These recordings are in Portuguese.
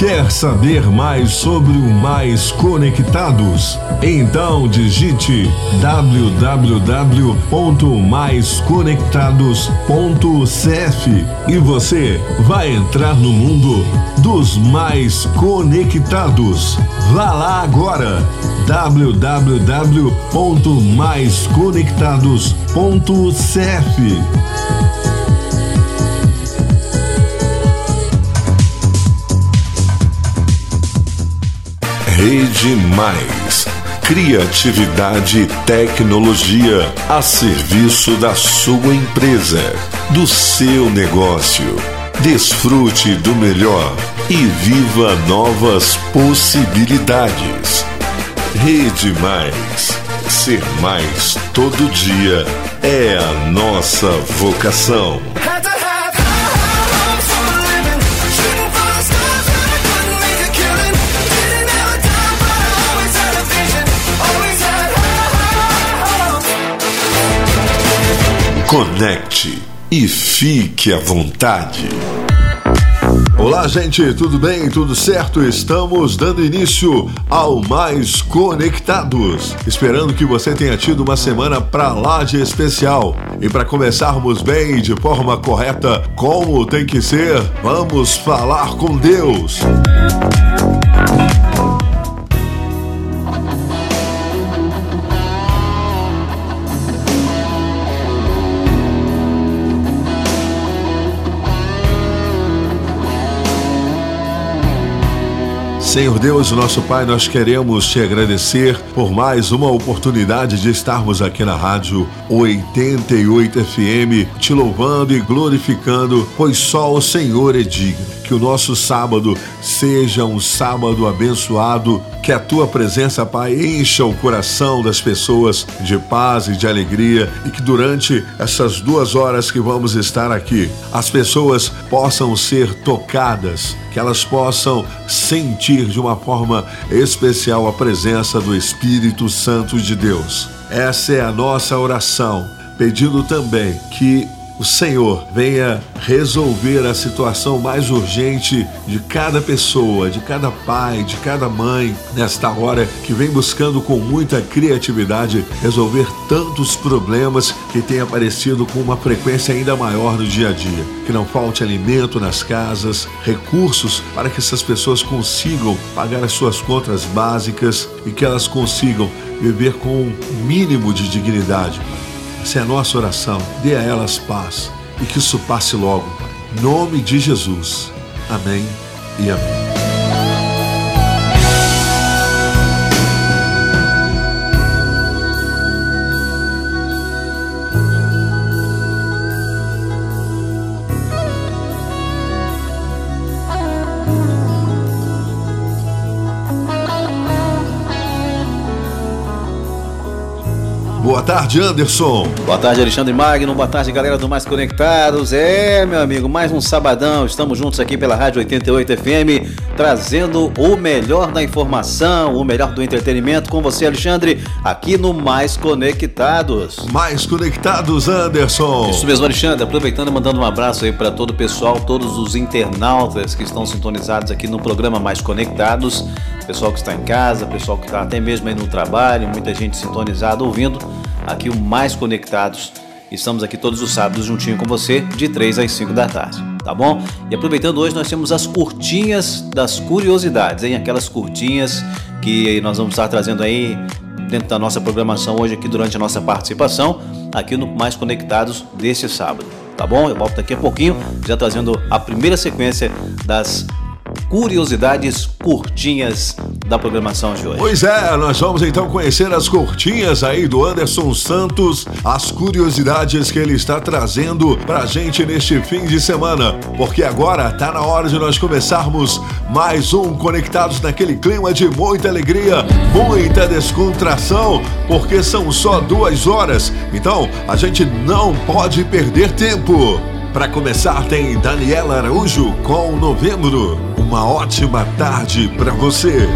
Quer saber mais sobre o Mais Conectados? Então digite www.maisconectados.cf e você vai entrar no mundo dos mais conectados. Vá lá agora www.maisconectados.cf Rede Mais. Criatividade e tecnologia a serviço da sua empresa, do seu negócio. Desfrute do melhor e viva novas possibilidades. Rede Mais. Ser mais todo dia é a nossa vocação. Conecte e fique à vontade. Olá, gente, tudo bem? Tudo certo? Estamos dando início ao Mais Conectados. Esperando que você tenha tido uma semana pra lá de especial. E para começarmos bem de forma correta, como tem que ser, vamos falar com Deus. Música Senhor Deus, nosso Pai, nós queremos te agradecer por mais uma oportunidade de estarmos aqui na Rádio 88 FM, te louvando e glorificando, pois só o Senhor é digno que o nosso sábado seja um sábado abençoado, que a tua presença, Pai, encha o coração das pessoas de paz e de alegria e que durante essas duas horas que vamos estar aqui, as pessoas possam ser tocadas, que elas possam sentir de uma forma especial a presença do Espírito Santo de Deus. Essa é a nossa oração, pedindo também que o Senhor venha resolver a situação mais urgente de cada pessoa, de cada pai, de cada mãe, nesta hora que vem buscando com muita criatividade resolver tantos problemas que têm aparecido com uma frequência ainda maior no dia a dia. Que não falte alimento nas casas, recursos para que essas pessoas consigam pagar as suas contas básicas e que elas consigam viver com um mínimo de dignidade. Essa é a nossa oração. Dê a elas paz e que isso passe logo. Nome de Jesus. Amém e amém. Boa tarde, Anderson. Boa tarde, Alexandre Magno. Boa tarde, galera do Mais Conectados. É, meu amigo, mais um sabadão. Estamos juntos aqui pela Rádio 88 FM, trazendo o melhor da informação, o melhor do entretenimento com você, Alexandre, aqui no Mais Conectados. Mais Conectados, Anderson. Isso mesmo, Alexandre. Aproveitando e mandando um abraço aí para todo o pessoal, todos os internautas que estão sintonizados aqui no programa Mais Conectados. Pessoal que está em casa, pessoal que está até mesmo aí no trabalho, muita gente sintonizada ouvindo aqui o Mais Conectados. Estamos aqui todos os sábados juntinho com você, de 3 às 5 da tarde, tá bom? E aproveitando hoje, nós temos as curtinhas das curiosidades, hein? Aquelas curtinhas que nós vamos estar trazendo aí dentro da nossa programação hoje aqui durante a nossa participação, aqui no Mais Conectados deste sábado, tá bom? Eu volto daqui a pouquinho, já trazendo a primeira sequência das curiosidades curtinhas da programação de hoje. Pois é, nós vamos então conhecer as curtinhas aí do Anderson Santos, as curiosidades que ele está trazendo pra gente neste fim de semana, porque agora tá na hora de nós começarmos mais um Conectados naquele clima de muita alegria, muita descontração, porque são só duas horas, então a gente não pode perder tempo. Para começar, tem Daniela Araújo com Novembro. Uma ótima tarde para você.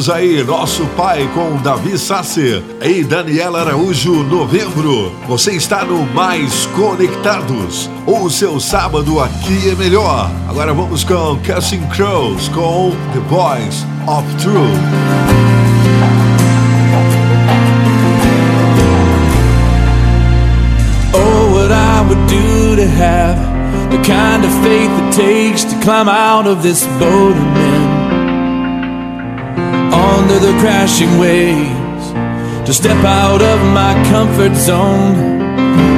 Ouvimos aí Nosso Pai com Davi Sasser e Daniela Araújo, novembro. Você está no Mais Conectados. O seu sábado aqui é melhor. Agora vamos com Casting Crows com The Voice of Truth. Oh, I would do to have the kind of faith it takes to climb out of this boat and under the crashing waves to step out of my comfort zone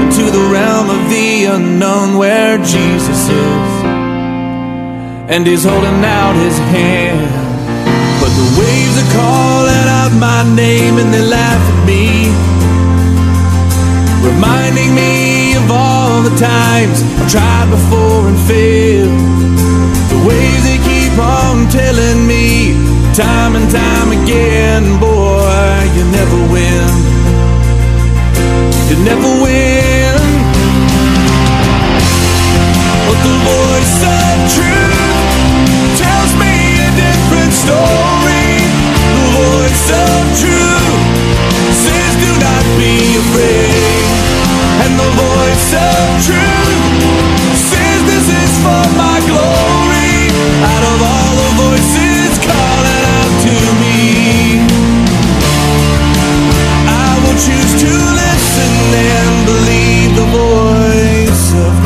into the realm of the unknown where Jesus is. And he's holding out his hand. But the waves are calling out my name and they laugh at me. Reminding me of all the times I've tried before and failed. The waves keep on telling me time and time again, boy, you never win. You never win. But the voice of truth tells me a different story. The voice of truth says, Do not be afraid. And the voice of truth says, This is for my glory. Choose to listen and believe the voice of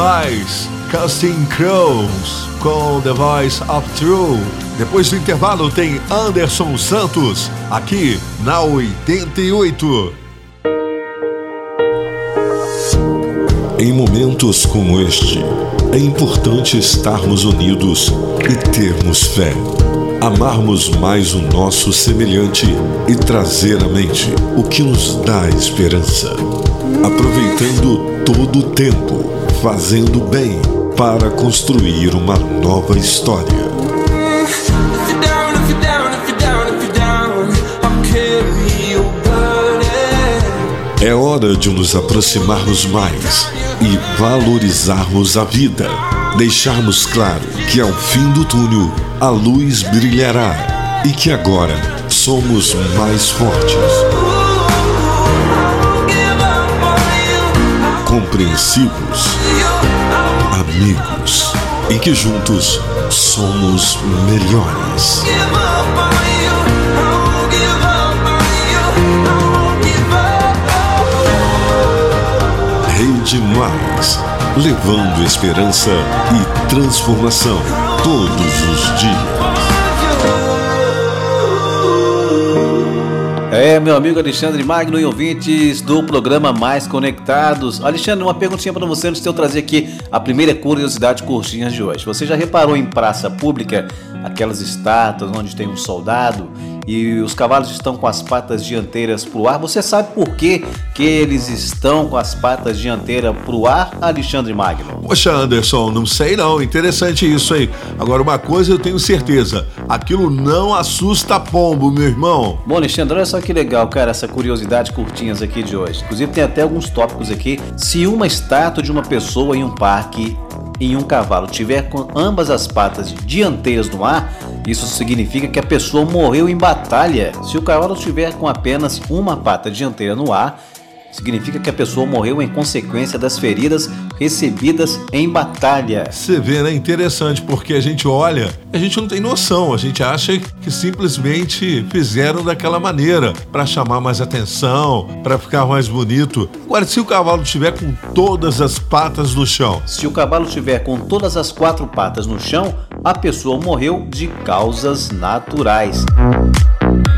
demais. Casting Crows com The Voice of True. Depois do intervalo tem Anderson Santos aqui na 88. Em momentos como este, é importante estarmos unidos e termos fé. Amarmos mais o nosso semelhante e trazer à mente o que nos dá esperança. Aproveitando todo o tempo, fazendo bem para construir uma nova história. É hora de nos aproximarmos mais e valorizarmos a vida. Deixarmos claro que ao fim do túnel a luz brilhará e que agora somos mais fortes. Compreensivos, amigos e que juntos somos melhores. Rede Mais, levando esperança e transformação todos os dias. É, meu amigo Alexandre Magno e ouvintes do programa Mais Conectados. Alexandre, uma perguntinha para você antes de eu trazer aqui a primeira curiosidade curtinhas de hoje. Você já reparou em praça pública aquelas estátuas onde tem um soldado e os cavalos estão com as patas dianteiras para o ar. Você sabe por que, que eles estão com as patas dianteiras para o ar, Alexandre Magno? Poxa, Anderson, não sei não. Interessante isso aí. Agora, uma coisa eu tenho certeza: aquilo não assusta pombo, meu irmão. Bom, Alexandre, olha só que legal, cara, essa curiosidade curtinhas aqui de hoje. Inclusive, tem até alguns tópicos aqui. Se uma estátua de uma pessoa em um parque em um cavalo tiver com ambas as patas dianteiras no ar, isso significa que a pessoa morreu em batalha. Se o cavalo estiver com apenas uma pata dianteira no ar, significa que a pessoa morreu em consequência das feridas recebidas em batalha. Você vê, né? Interessante, porque a gente olha, a gente não tem noção, a gente acha que simplesmente fizeram daquela maneira para chamar mais atenção, para ficar mais bonito. Agora, se o cavalo estiver com todas as patas no chão, Se o cavalo estiver com todas as quatro patas no chão, a pessoa morreu de causas naturais.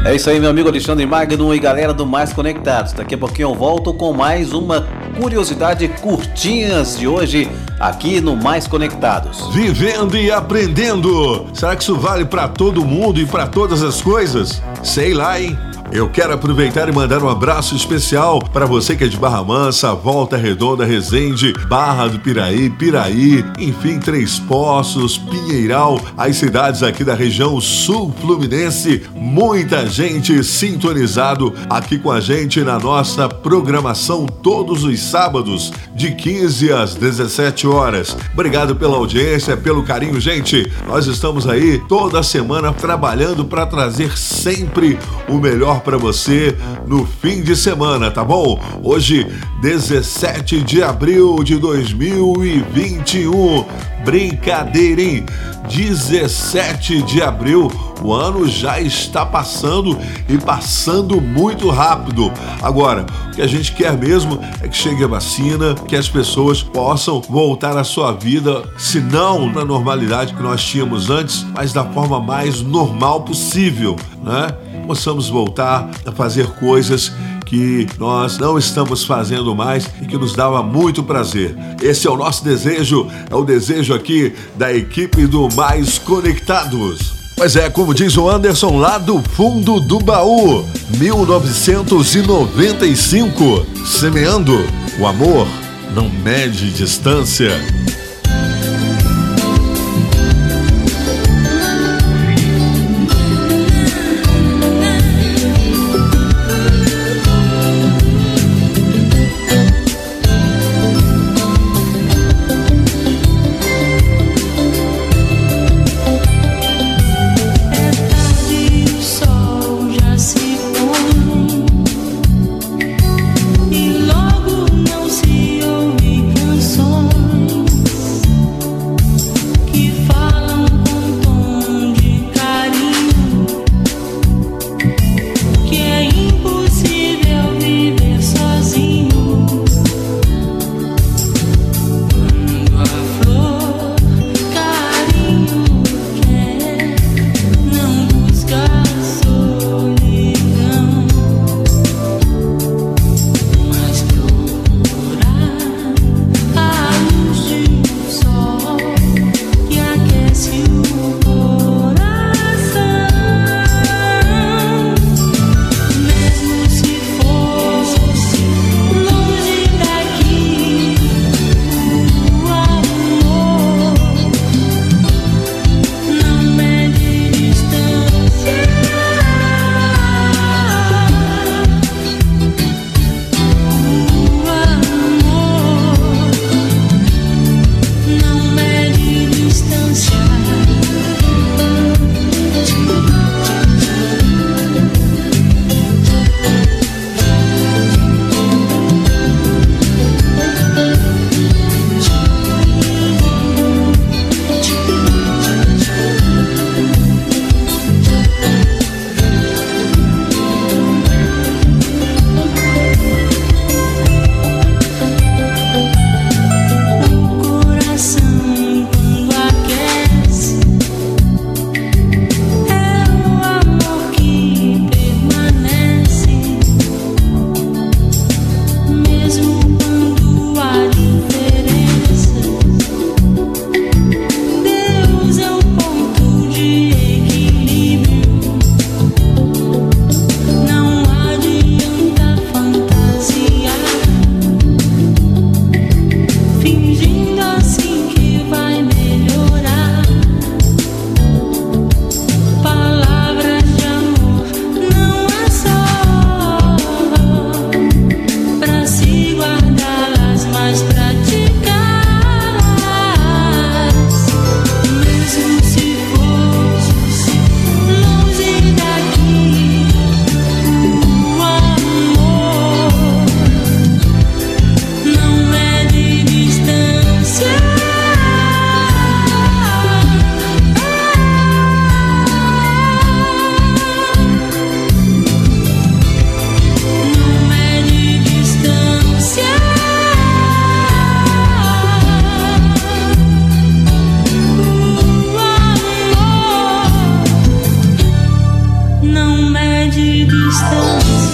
É isso aí, meu amigo Alexandre Magno e galera do Mais Conectados. Daqui a pouquinho eu volto com mais uma curiosidade curtinhas de hoje aqui no Mais Conectados. vivendo e aprendendo. Será que isso vale para todo mundo e para todas as coisas? Sei lá, hein? Eu quero aproveitar e mandar um abraço especial para você que é de Barra Mansa, Volta Redonda, Resende, Barra do Piraí, Piraí, enfim, Três Poços, Pinheiral, as cidades aqui da região sul fluminense. Muita gente sintonizado aqui com a gente na nossa programação todos os sábados, de 15 às 17 horas. Obrigado pela audiência, pelo carinho, gente. Nós estamos aí toda semana trabalhando para trazer sempre o melhor para você no fim de semana, tá bom? Hoje, 17 de abril de 2021. Brincadeira, hein? 17 de abril, o ano já está passando e passando muito rápido. Agora, o que a gente quer mesmo é que chegue a vacina, que as pessoas possam voltar à sua vida, se não na normalidade que nós tínhamos antes, mas da forma mais normal possível, né? Possamos voltar a fazer coisas que nós não estamos fazendo mais e que nos dava muito prazer. Esse é o nosso desejo, é o desejo aqui da equipe do Mais Conectados. Mas é, como diz o Anderson, lá do fundo do baú, 1995, semeando o amor não mede distância. distance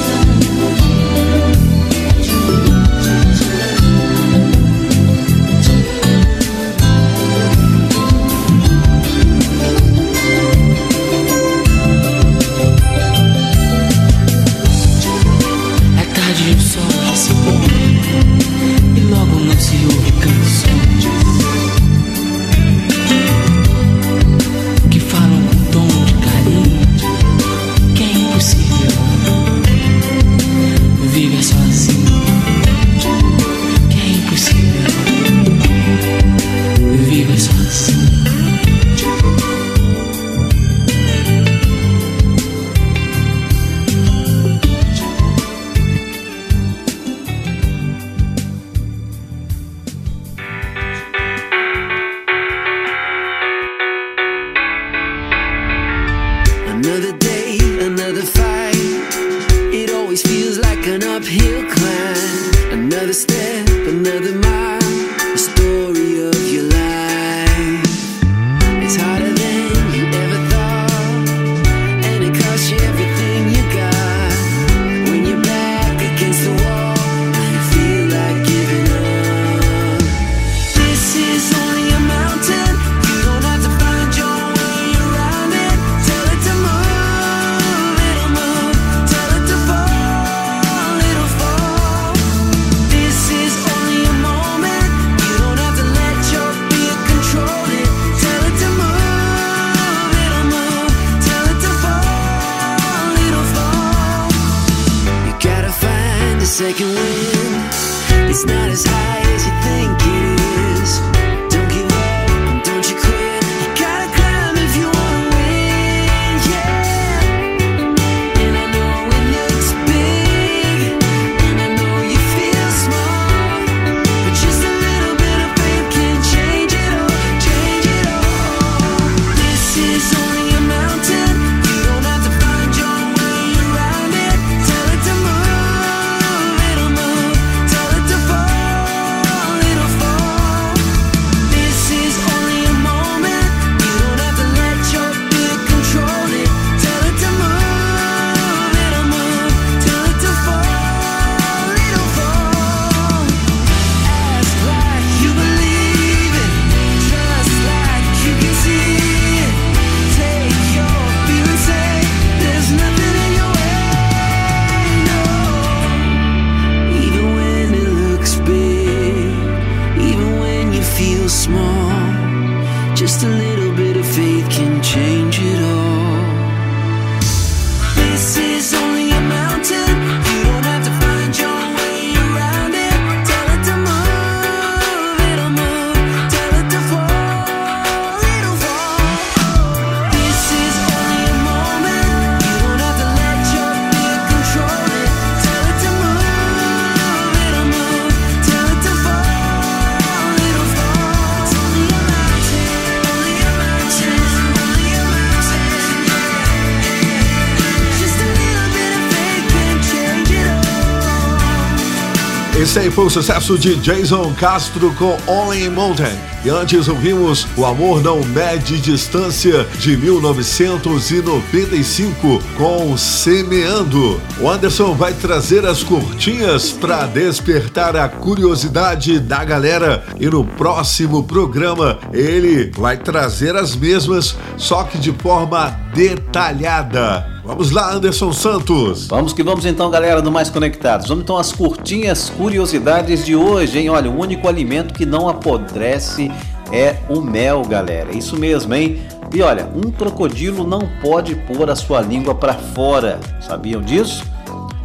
foi o sucesso de Jason Castro com Only Mountain. E antes ouvimos O Amor Não Mede Distância de 1995 com Semeando. O Anderson vai trazer as curtinhas para despertar a curiosidade da galera e no próximo programa ele vai trazer as mesmas, só que de forma detalhada. Vamos lá, Anderson Santos. Vamos que vamos então, galera do Mais Conectados. Vamos então às curtinhas curiosidades de hoje, hein? Olha, o único alimento que não apodrece é o mel, galera. Isso mesmo, hein? E olha, um crocodilo não pode pôr a sua língua para fora. Sabiam disso?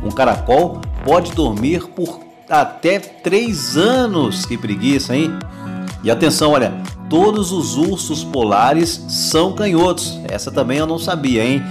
Um caracol pode dormir por até três anos. Que preguiça, hein? E atenção, olha, todos os ursos polares são canhotos. Essa também eu não sabia, hein?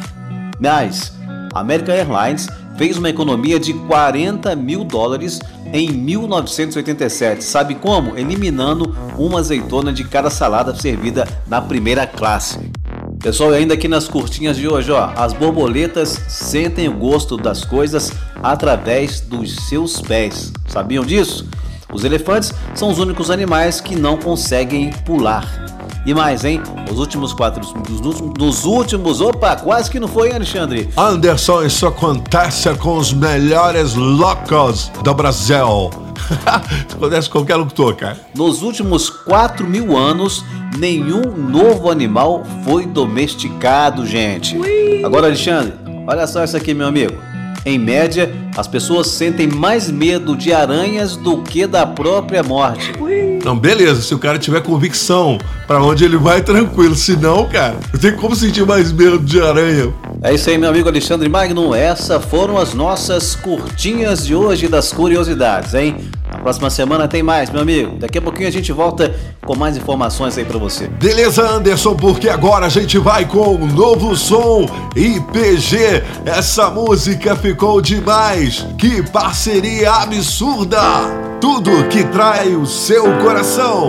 Mas a American Airlines fez uma economia de 40 mil dólares em 1987. Sabe como? Eliminando uma azeitona de cada salada servida na primeira classe. Pessoal, e ainda aqui nas curtinhas de hoje, ó, as borboletas sentem o gosto das coisas através dos seus pés. Sabiam disso? Os elefantes são os únicos animais que não conseguem pular. E mais, hein? Os últimos quatro. Nos últimos, nos últimos. Opa, quase que não foi, hein, Alexandre? Anderson, isso acontece com os melhores locos do Brasil. Isso acontece com qualquer locutor, cara. Nos últimos 4 mil anos, nenhum novo animal foi domesticado, gente. Agora, Alexandre, olha só isso aqui, meu amigo. Em média, as pessoas sentem mais medo de aranhas do que da própria morte. Não, beleza, se o cara tiver convicção pra onde ele vai, tranquilo. Se não, cara, eu tenho como sentir mais medo de aranha. É isso aí, meu amigo Alexandre Magno. Essas foram as nossas curtinhas de hoje das curiosidades, hein? Na próxima semana tem mais, meu amigo. Daqui a pouquinho a gente volta com mais informações aí pra você. Beleza, Anderson, porque agora a gente vai com o novo som IPG. Essa música ficou demais. Que parceria absurda! Tudo que trai o seu coração.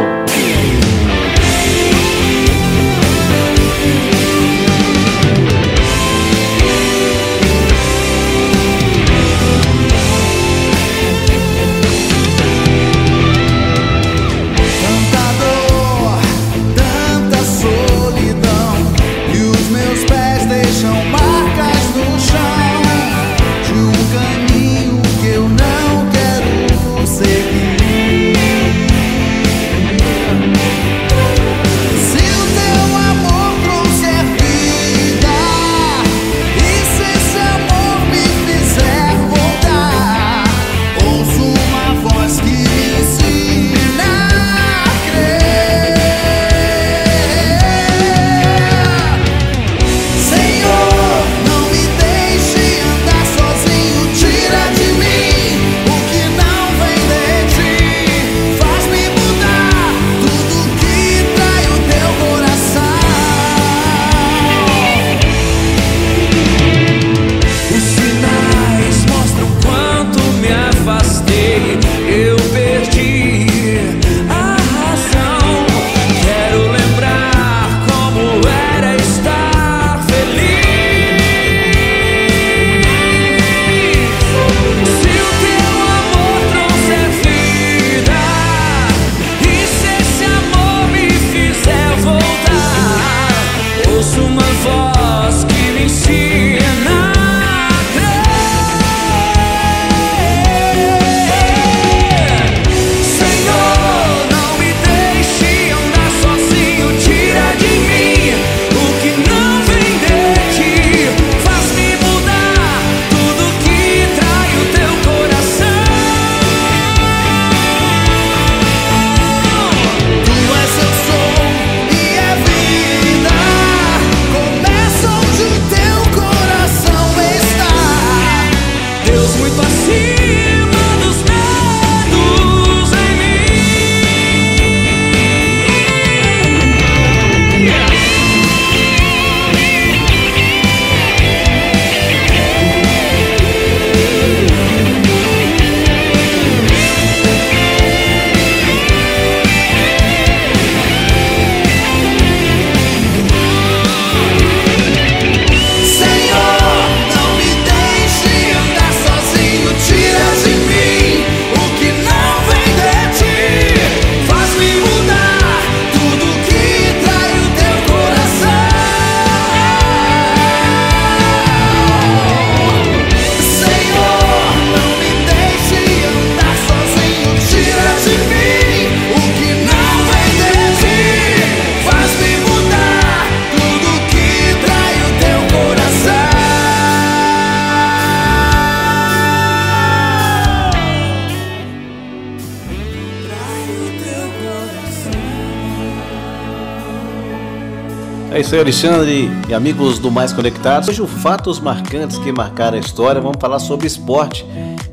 Aí, Alexandre e amigos do Mais Conectados. Hoje, o fatos marcantes que marcaram a história. Vamos falar sobre esporte.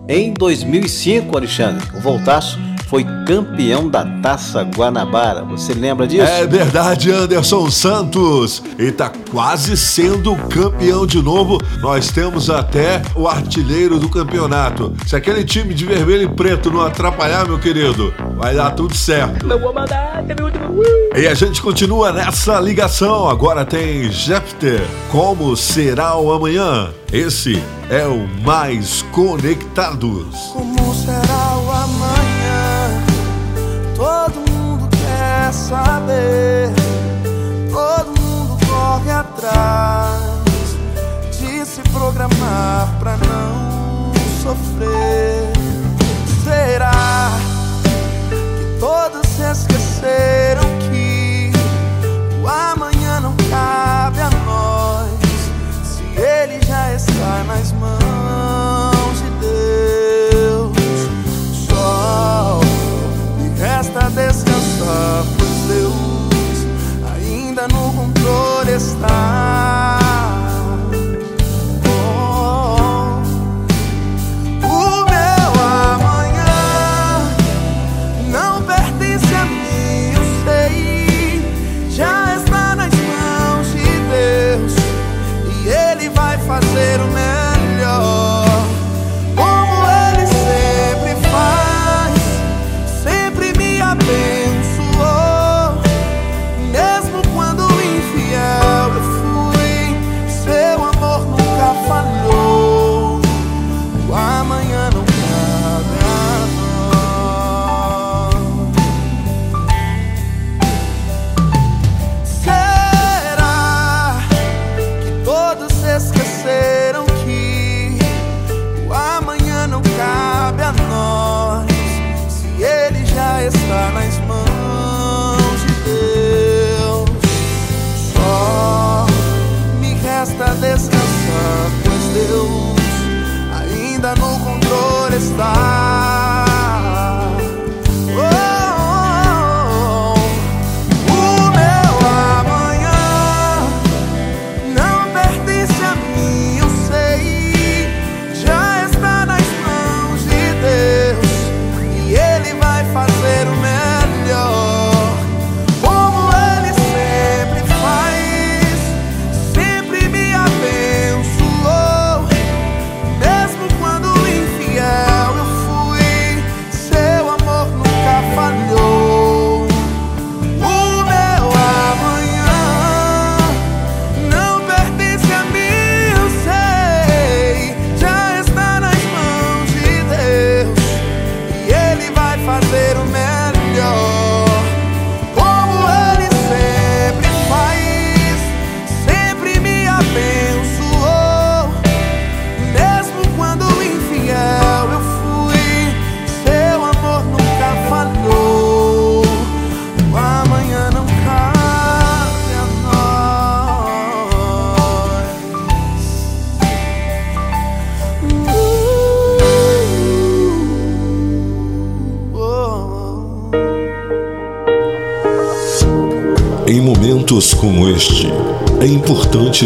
Em 2005, Alexandre, o Voltaço foi campeão da Taça Guanabara. Você lembra disso? É verdade, Anderson Santos. E tá quase sendo campeão de novo. Nós temos até o artilheiro do campeonato. Se aquele time de vermelho e preto não atrapalhar, meu querido, vai dar tudo certo. E a gente continua nessa ligação. Agora tem Jeffter. Como será o amanhã? Esse é o Mais Conectados. Como será o amanhã? Todo mundo quer saber. capaz de se programar pra não sofrer. Será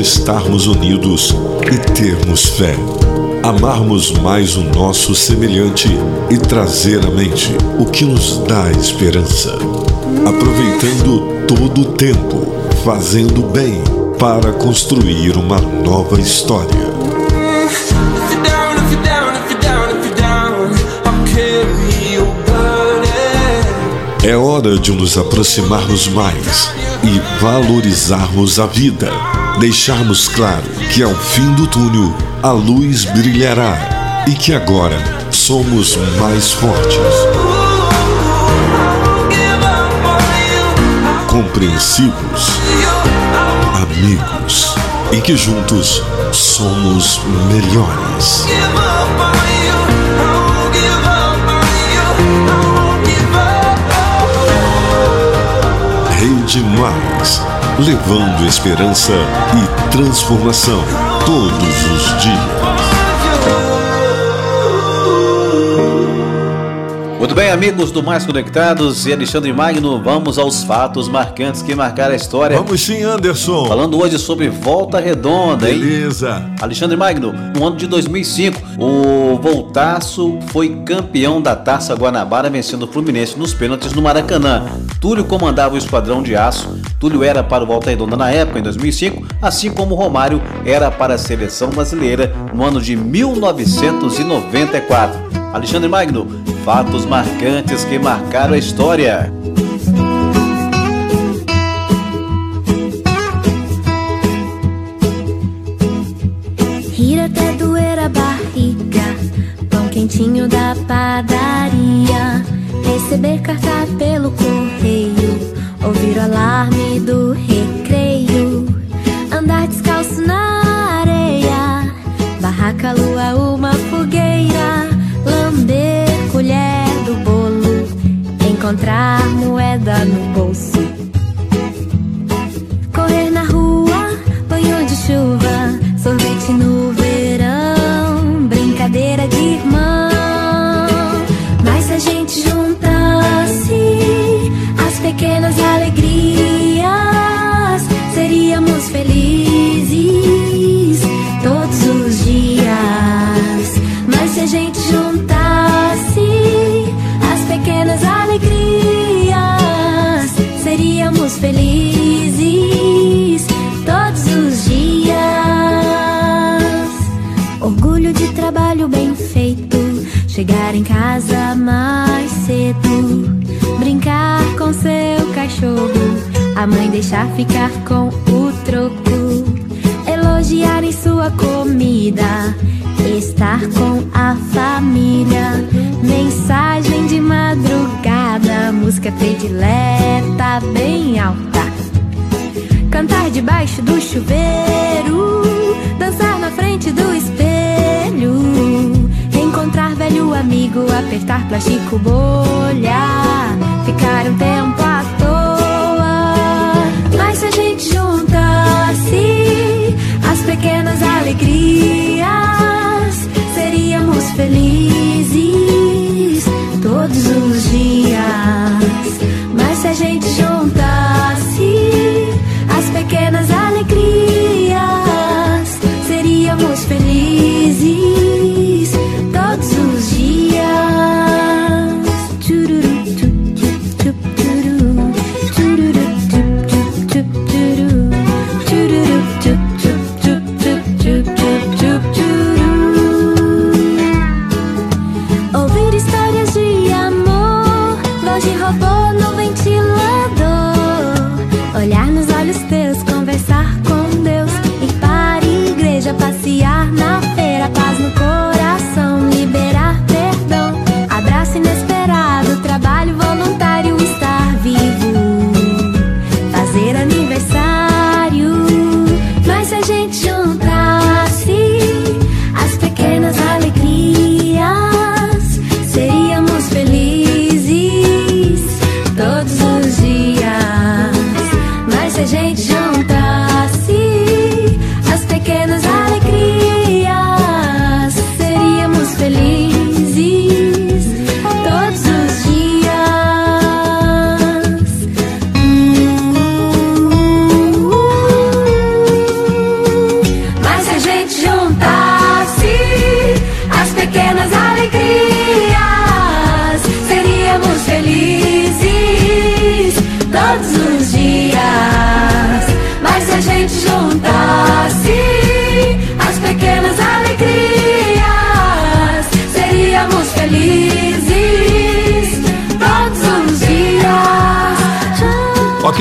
estarmos unidos e termos fé. Amarmos mais o nosso semelhante e trazer à mente o que nos dá esperança. Aproveitando todo o tempo, fazendo bem para construir uma nova história. É hora de nos aproximarmos mais e valorizarmos a vida. Deixarmos claro que ao fim do túnel a luz brilhará e que agora somos mais fortes, compreensivos, amigos e que juntos somos melhores. give up levando esperança e transformação todos os dias. Muito bem, amigos do Mais Conectados e Alexandre Magno, vamos aos fatos marcantes que marcaram a história. Vamos sim, Anderson. Falando hoje sobre Volta Redonda, hein? Beleza. Alexandre Magno, no ano de 2005, o Voltaço foi campeão da Taça Guanabara, vencendo o Fluminense nos pênaltis no Maracanã. Túlio comandava o esquadrão de aço. Túlio era para o Volta Redonda na época, em 2005, assim como Romário era para a seleção brasileira no ano de 1994. Alexandre Magno, fatos marcantes que marcaram a história. Rir até doer a barriga, pão quentinho da padaria, receber carta pelo correio, Ouvir o alarme do recreio, andar descalço na areia, barraca, lua, uma fogueira, lamber colher do bolo, encontrar moeda no bolso. A mãe deixar ficar com o troco, elogiar em sua comida, estar com a família, mensagem de madrugada, música predileta bem alta. Cantar debaixo do chuveiro, dançar na frente do espelho, encontrar velho amigo, apertar plástico bolha, ficar um tempo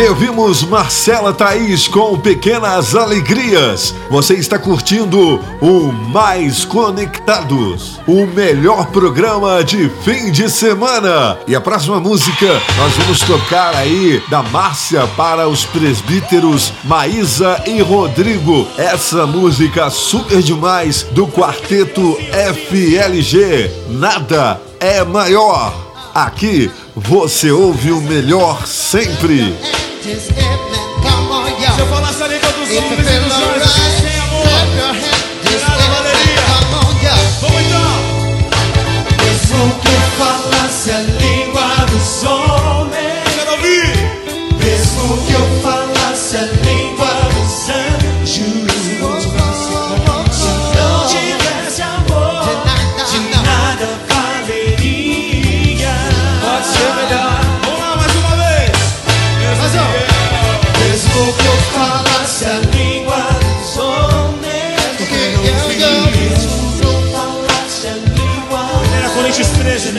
Ok, ouvimos Marcela Thaís com Pequenas Alegrias. Você está curtindo o Mais Conectados, o melhor programa de fim de semana. E a próxima música nós vamos tocar aí da Márcia para os presbíteros Maísa e Rodrigo. Essa música super demais do quarteto FLG. Nada é maior. Aqui você ouve o melhor sempre. Se eu falasse a língua dos homens e dos anjos, sem amor, virar a valeria. Vamos então! Mesmo que eu falasse a língua dos homens,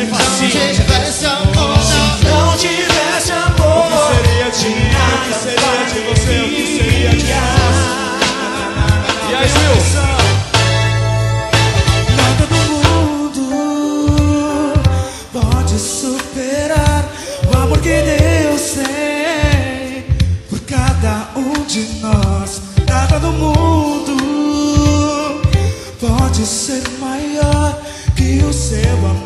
Se não tivesse amor, se não tivesse amor, o que seria de mim? O que seria de você? O que seria de nós? E aí, Wilson? superar o amor que Deus tem por cada um de nós. Nada do mundo pode ser maior que o seu amor.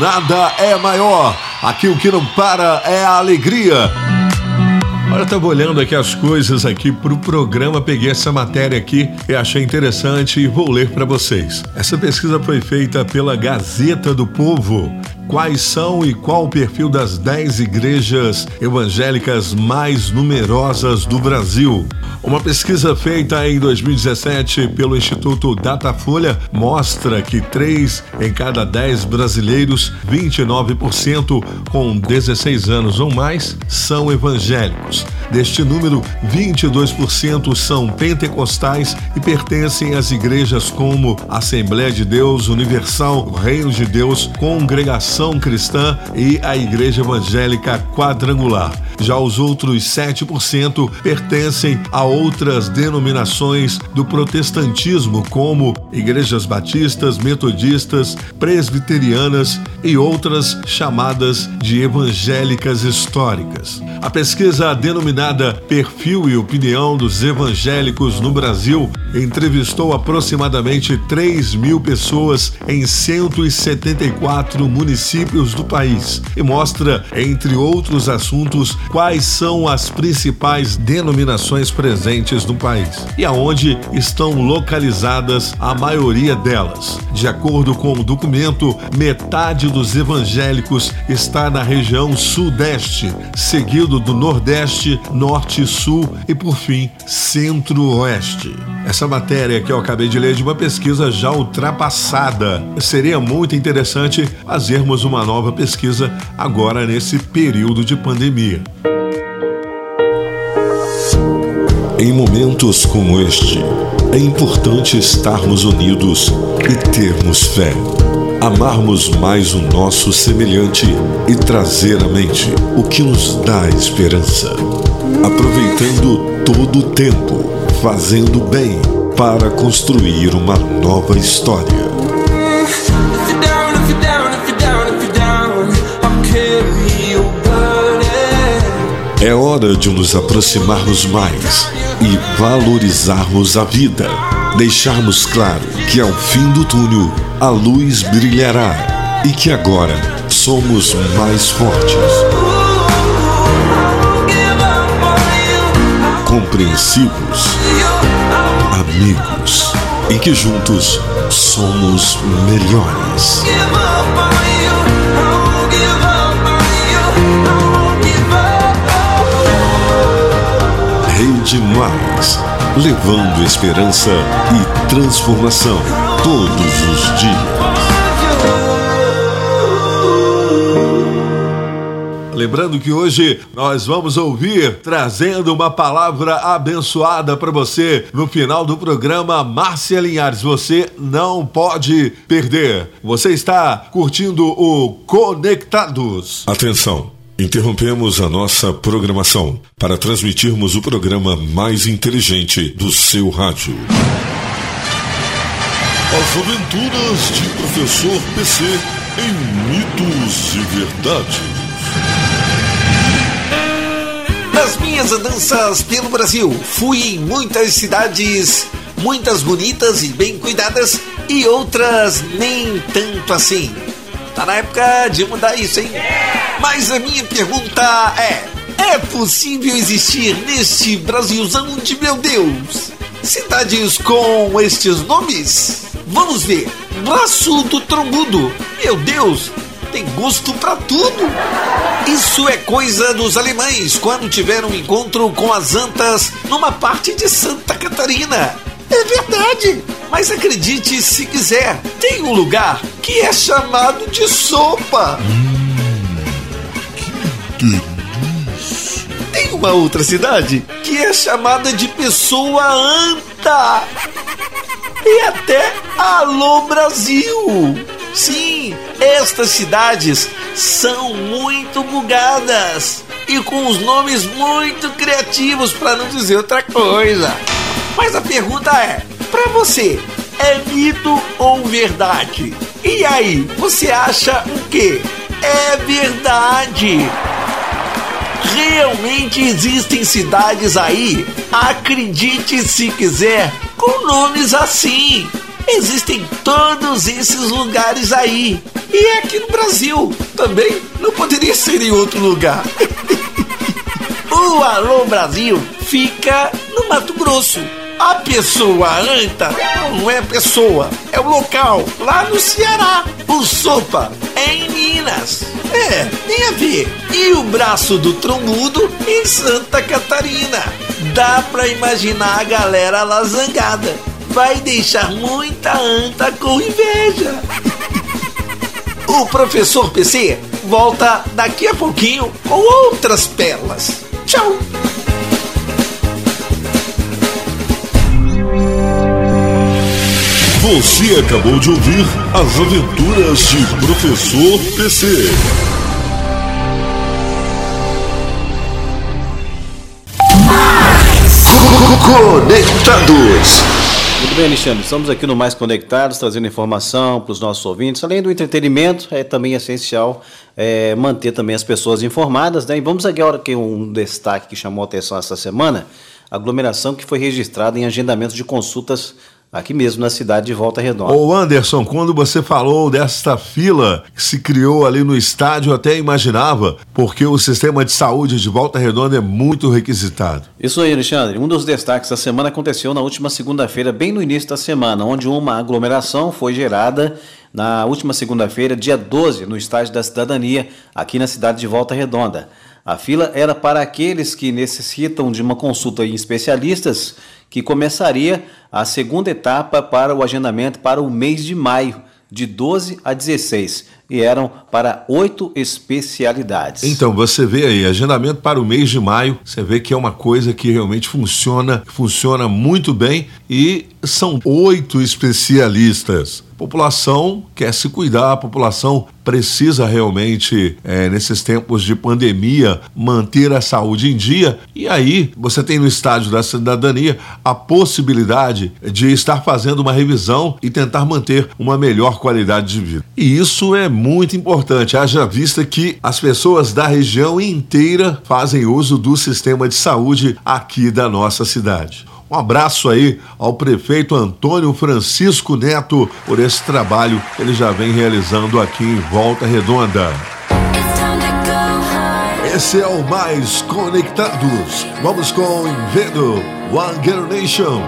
nada é maior. Aqui o que não para é a alegria. Olha, eu estava olhando aqui as coisas aqui para o programa, peguei essa matéria aqui e achei interessante e vou ler para vocês. Essa pesquisa foi feita pela Gazeta do Povo. Quais são e qual o perfil das 10 igrejas evangélicas mais numerosas do Brasil? Uma pesquisa feita em 2017 pelo Instituto Datafolha mostra que 3 em cada 10 brasileiros, 29% com 16 anos ou mais, são evangélicos. Deste número, 22% são pentecostais e pertencem às igrejas como Assembleia de Deus, Universal, Reino de Deus, Congregação Cristã e a Igreja Evangélica Quadrangular. Já os outros 7% pertencem a outras denominações do protestantismo, como igrejas batistas, metodistas, presbiterianas e outras chamadas de evangélicas históricas. A pesquisa denominada Perfil e Opinião dos Evangélicos no Brasil entrevistou aproximadamente 3 mil pessoas em 174 municípios do país e mostra, entre outros assuntos, quais são as principais denominações presentes no país e aonde estão localizadas a maioria delas. De acordo com o documento, metade dos evangélicos está na região sudeste, seguido do nordeste, norte, sul e, por fim, centro-oeste. Essa matéria que eu acabei de ler é de uma pesquisa já ultrapassada. Seria muito interessante fazermos uma nova pesquisa agora nesse período de pandemia. Em momentos como este, é importante estarmos unidos e termos fé. Amarmos mais o nosso semelhante e trazer à mente o que nos dá esperança. Aproveitando todo o tempo, fazendo bem para construir uma nova história. É hora de nos aproximarmos mais e valorizarmos a vida. Deixarmos claro que ao fim do túnel a luz brilhará e que agora somos mais fortes, compreensivos, amigos e que juntos somos melhores. give up on you, I won't give up on you, I won't give up. Rede Mais, levando esperança e transformação todos os dias. Lembrando que hoje nós vamos ouvir trazendo uma palavra abençoada para você no final do programa Márcia Linhares. Você não pode perder. Você está curtindo o Conectados. Atenção. Interrompemos a nossa programação para transmitirmos o programa mais inteligente do seu rádio. As aventuras de Professor PC em mitos e verdades. Nas minhas andanças pelo Brasil, fui em muitas cidades, muitas bonitas e bem cuidadas, e outras nem tanto assim. Tá na época de mudar isso, hein? Mas a minha pergunta é: é possível existir neste Brasilzão de meu Deus cidades com estes nomes? Vamos ver. Braço do Trombudo. Meu Deus, tem gosto pra tudo. Isso é coisa dos alemães quando tiveram um encontro com as antas numa parte de Santa Catarina. É verdade. Mas acredite se quiser, tem um lugar que é chamado de sopa. Tem uma outra cidade que é chamada de Pessoa Anta. E até Alô Brasil! Sim, estas cidades são muito bugadas e com os nomes muito criativos, para não dizer outra coisa. Mas a pergunta é: para você, é mito ou verdade? E aí, você acha o quê? É verdade! Realmente existem cidades aí, acredite se quiser, com nomes assim. Existem todos esses lugares aí. E é aqui no Brasil também. Não poderia ser em outro lugar. o Alô Brasil fica no Mato Grosso. A pessoa anta não é pessoa, é o local, lá no Ceará. O Sopa é em Minas. É, tem a ver. E o braço do trombudo em Santa Catarina. Dá pra imaginar a galera lá zangada. Vai deixar muita anta com inveja. O professor PC volta daqui a pouquinho com outras pérolas. Tchau! Você acabou de ouvir As Aventuras de Professor PC. Conectados. Muito bem, Alexandre. Estamos aqui no Mais Conectados, trazendo informação para os nossos ouvintes. Além do entretenimento, é também essencial é, manter também as pessoas informadas. Né? E vamos agora aqui um destaque que chamou a atenção essa semana: aglomeração que foi registrada em agendamento de consultas aqui mesmo na cidade de Volta Redonda. Ô Anderson, quando você falou desta fila que se criou ali no estádio, eu até imaginava, porque o sistema de saúde de Volta Redonda é muito requisitado. Isso aí, Alexandre. Um dos destaques da semana aconteceu na última segunda-feira, bem no início da semana, onde uma aglomeração foi gerada na última segunda-feira, dia 12, no estádio da Cidadania, aqui na cidade de Volta Redonda. A fila era para aqueles que necessitam de uma consulta em especialistas, que começaria a segunda etapa para o agendamento para o mês de maio, de 12 a 16, e eram para oito especialidades. Então, você vê aí, agendamento para o mês de maio, você vê que é uma coisa que realmente funciona, funciona muito bem e são oito especialistas. População quer se cuidar, a população precisa realmente, é, nesses tempos de pandemia, manter a saúde em dia. E aí, você tem no estádio da cidadania a possibilidade de estar fazendo uma revisão e tentar manter uma melhor qualidade de vida. E isso é muito importante, haja vista que as pessoas da região inteira fazem uso do sistema de saúde aqui da nossa cidade. Um abraço aí ao prefeito Antônio Francisco Neto por esse trabalho que ele já vem realizando aqui em Volta Redonda. Esse é o Mais Conectados. Vamos com Invendo One Girl Nation.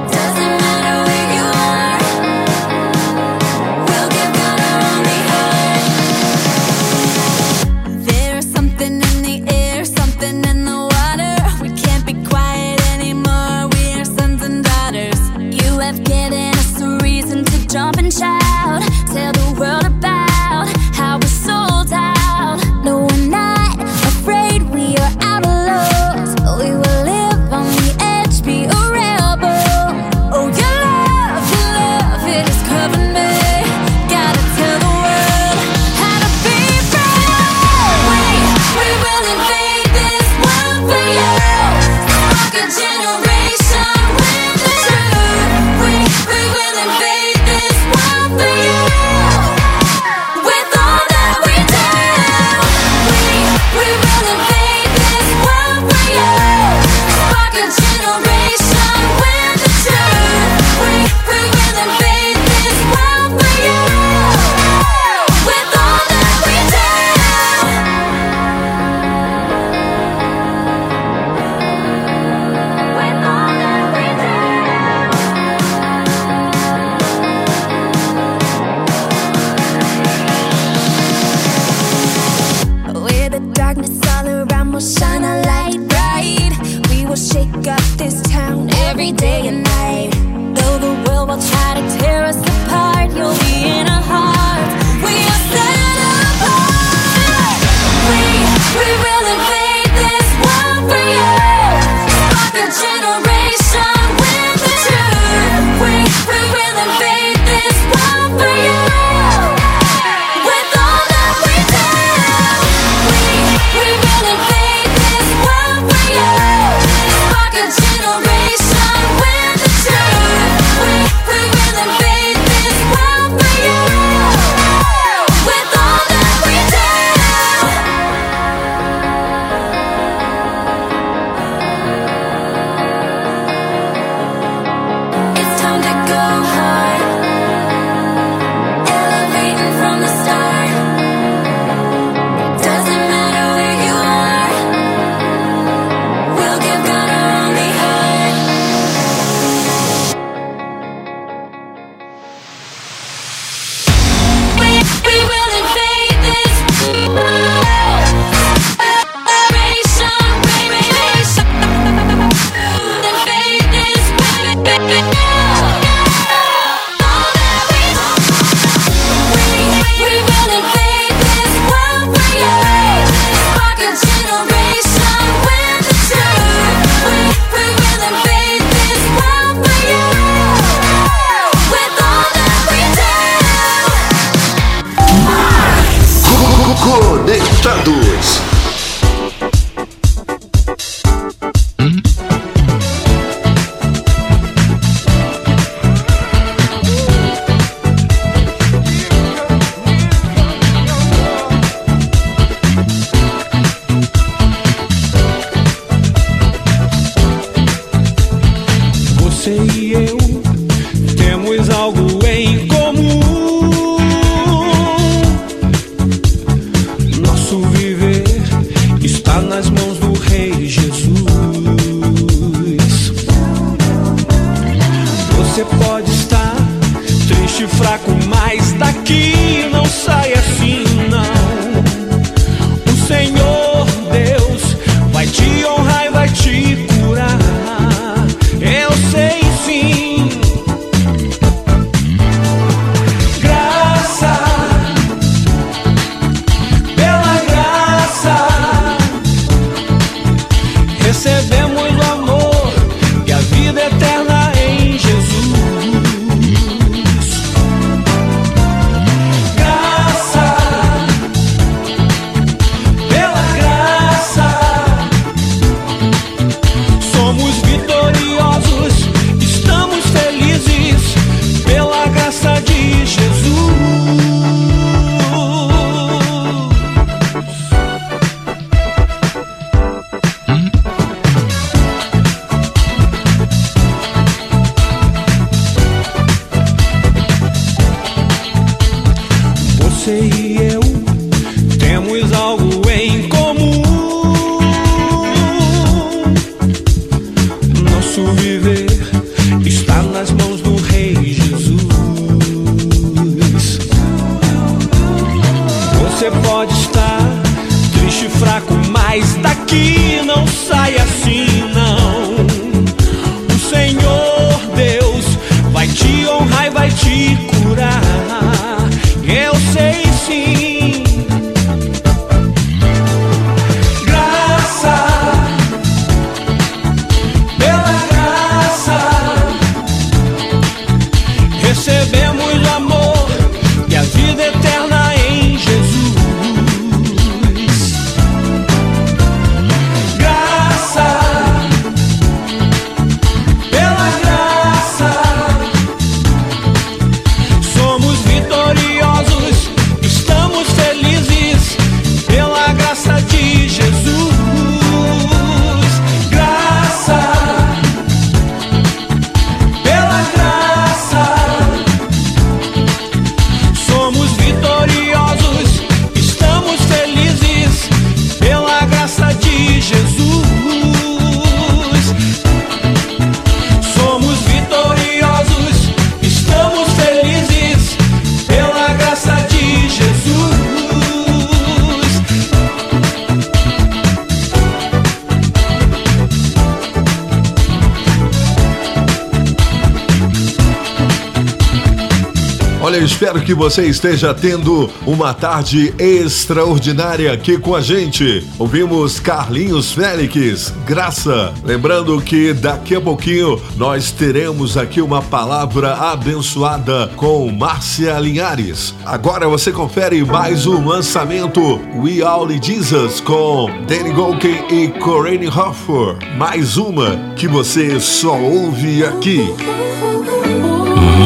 Você esteja tendo uma tarde extraordinária aqui com a gente. Ouvimos Carlinhos Félix, Graça. Lembrando que daqui a pouquinho nós teremos aqui uma palavra abençoada com Márcia Linhares. Agora você confere mais um lançamento We All Jesus com Danny Golken e Corinne Hoffer. Mais uma que você só ouve aqui.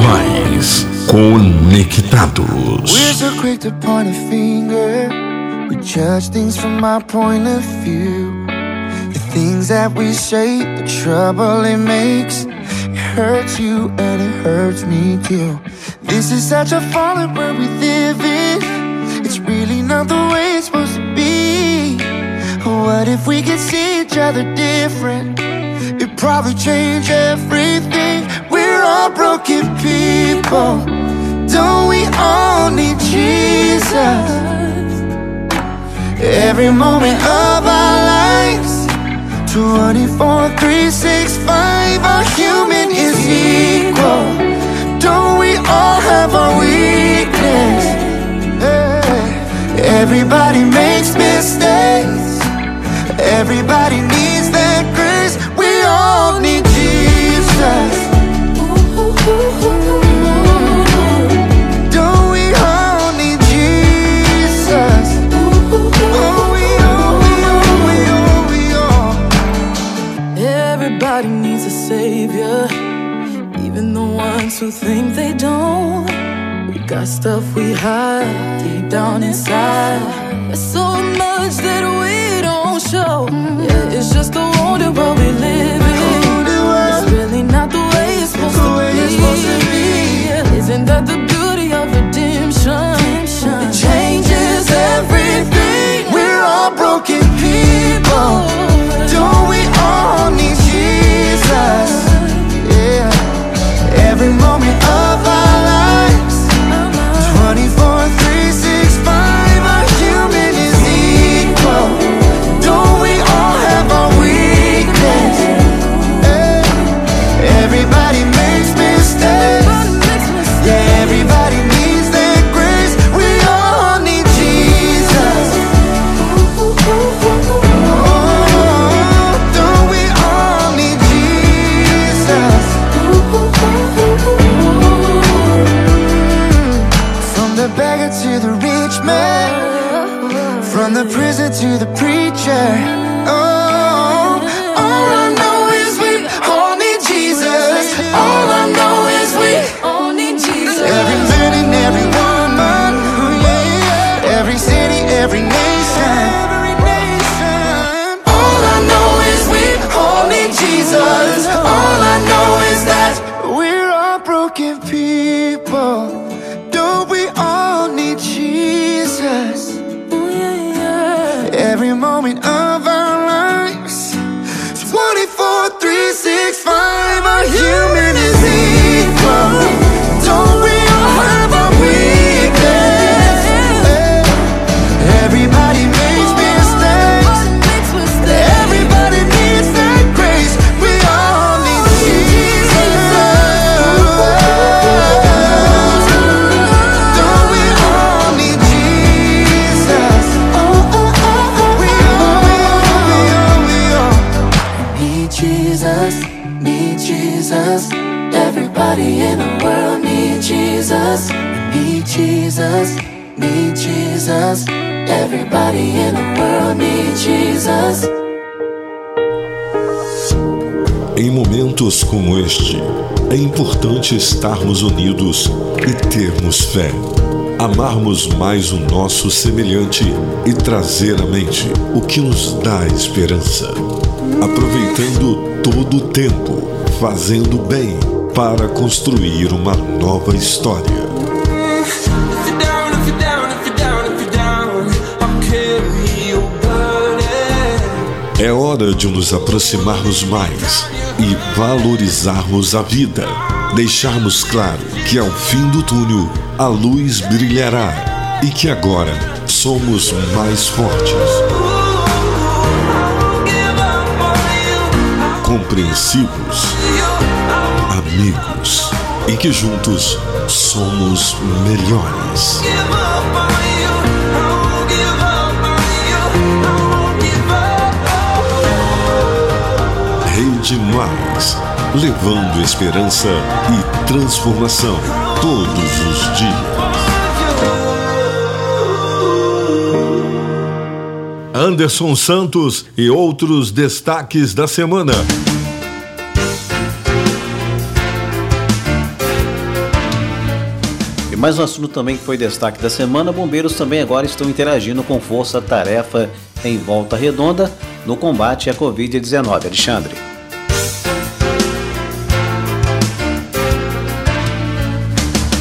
Mais conectados. We're so quick to point a finger. We judge things from our point of view. The things that we say, the trouble it makes. It hurts you and it hurts me too. This is such a fallen world we live in. It's really not the way it's supposed to be. What if we could see each other different? It'd probably change everything. We're all broken people. Don't we all need Jesus? Every moment of our lives. 24, 3, 6, 5 Our human is equal. Don't we all have our weakness? Everybody makes mistakes. Everybody needs that grace. We all need Jesus Everybody needs a savior, even the ones who think they don't. We got stuff we hide deep down inside. There's so much that we don't show. Yeah, it's just a wounded world we live in. It's really not the way it's supposed to be. Isn't that the Jesus, need Jesus. Everybody in the world need Jesus. Em momentos como este, é importante estarmos unidos e termos fé. Amarmos mais o nosso semelhante e trazer à mente o que nos dá esperança. Aproveitando todo o tempo, fazendo bem para construir uma nova história. É hora de nos aproximarmos mais e valorizarmos a vida. Deixarmos claro que ao fim do túnel a luz brilhará e que agora somos mais fortes, compreensivos, amigos e que juntos somos melhores. Rede Mais, levando esperança e transformação todos os dias. Anderson Santos e outros destaques da semana. E mais um assunto também que foi destaque da semana: bombeiros também agora estão interagindo com força-tarefa em Volta Redonda no combate à Covid-19. Alexandre.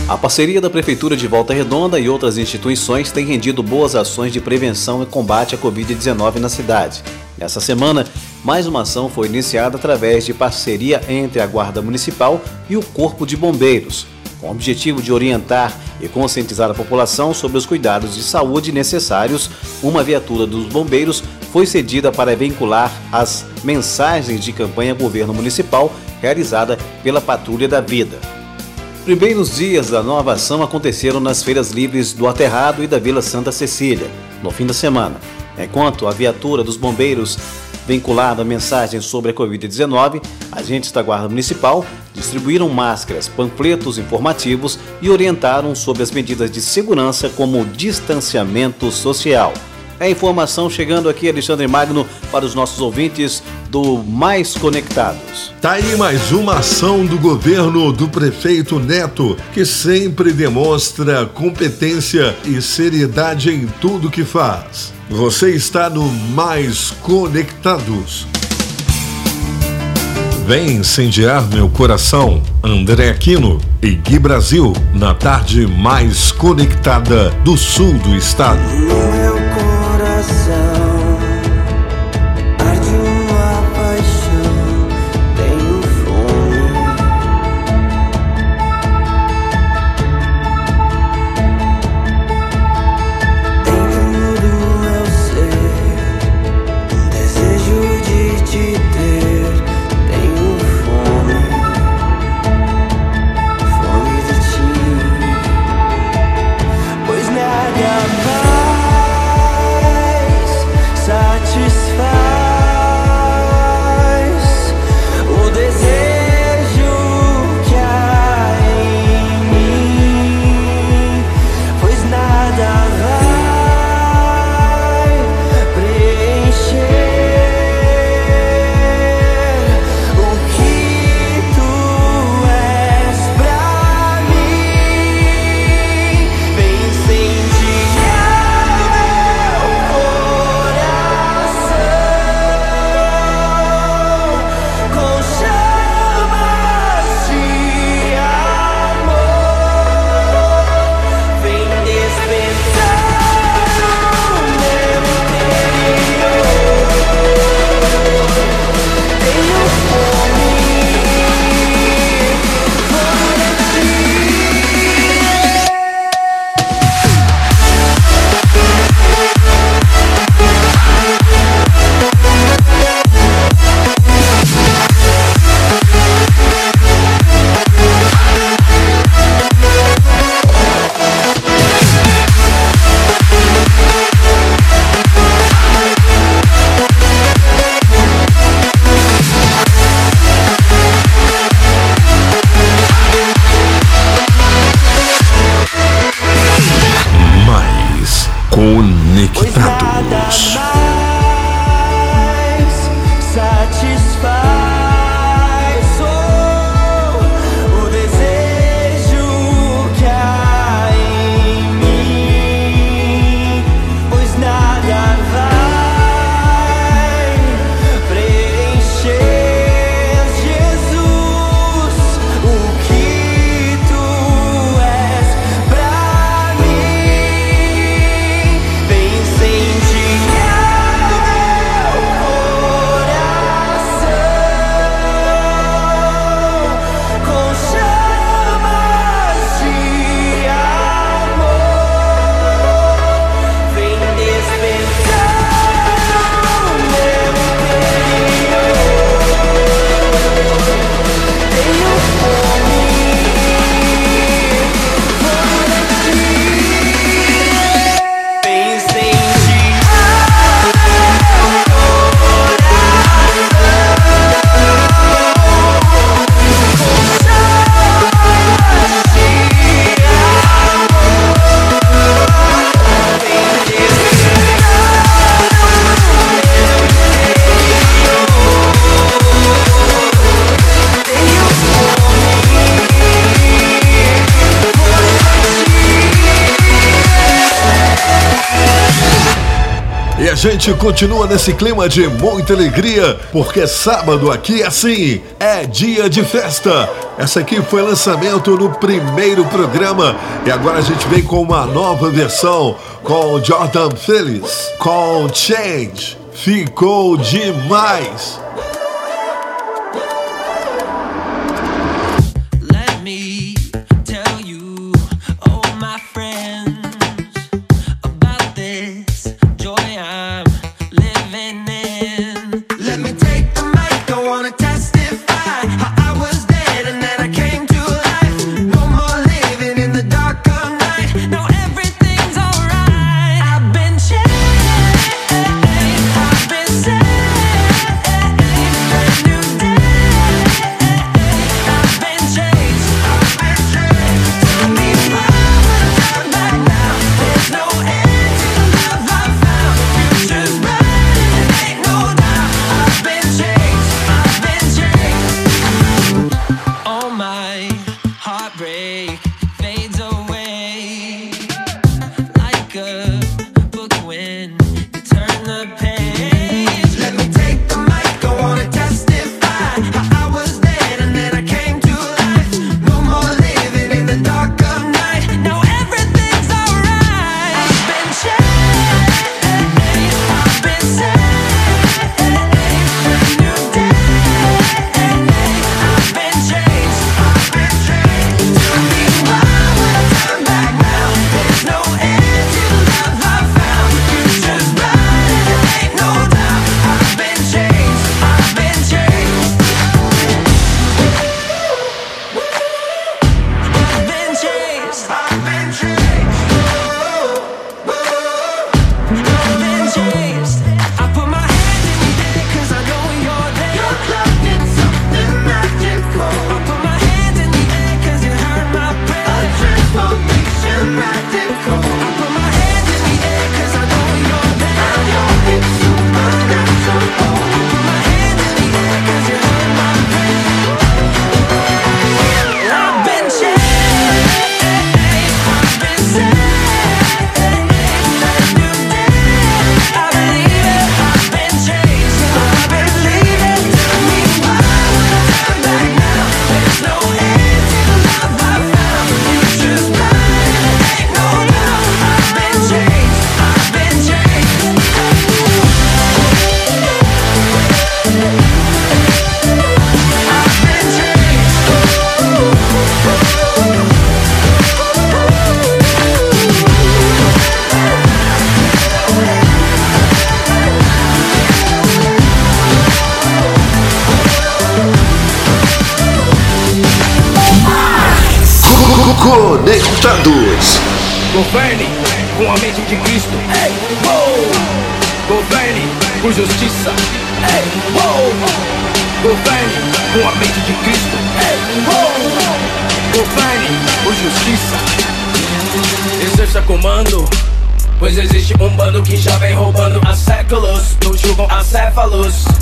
A parceria da Prefeitura de Volta Redonda e outras instituições tem rendido boas ações de prevenção e combate à Covid-19 na cidade. Nessa semana, mais uma ação foi iniciada através de parceria entre a Guarda Municipal e o Corpo de Bombeiros, com o objetivo de orientar e conscientizar a população sobre os cuidados de saúde necessários. Uma viatura dos bombeiros foi cedida para vincular as mensagens de campanha governo municipal realizada pela Patrulha da Vida. Primeiros dias da nova ação aconteceram nas feiras livres do Aterrado e da Vila Santa Cecília, no fim da semana. Enquanto a viatura dos bombeiros vinculada a mensagens sobre a Covid-19, agentes da Guarda Municipal distribuíram máscaras, panfletos informativos e orientaram sobre as medidas de segurança como distanciamento social. É informação chegando aqui, Alexandre Magno, para os nossos ouvintes do Mais Conectados. Tá aí mais uma ação do governo do prefeito Neto, que sempre demonstra competência e seriedade em tudo que faz. Você está no Mais Conectados. Vem incendiar meu coração, André Aquino e Gui Brasil, na tarde mais conectada do sul do estado. No Conectados. Gente continua nesse clima de muita alegria, porque sábado aqui assim, é dia de festa. Essa aqui foi lançamento no primeiro programa e agora a gente vem com uma nova versão com Jordan Phillips, com Change. Ficou demais.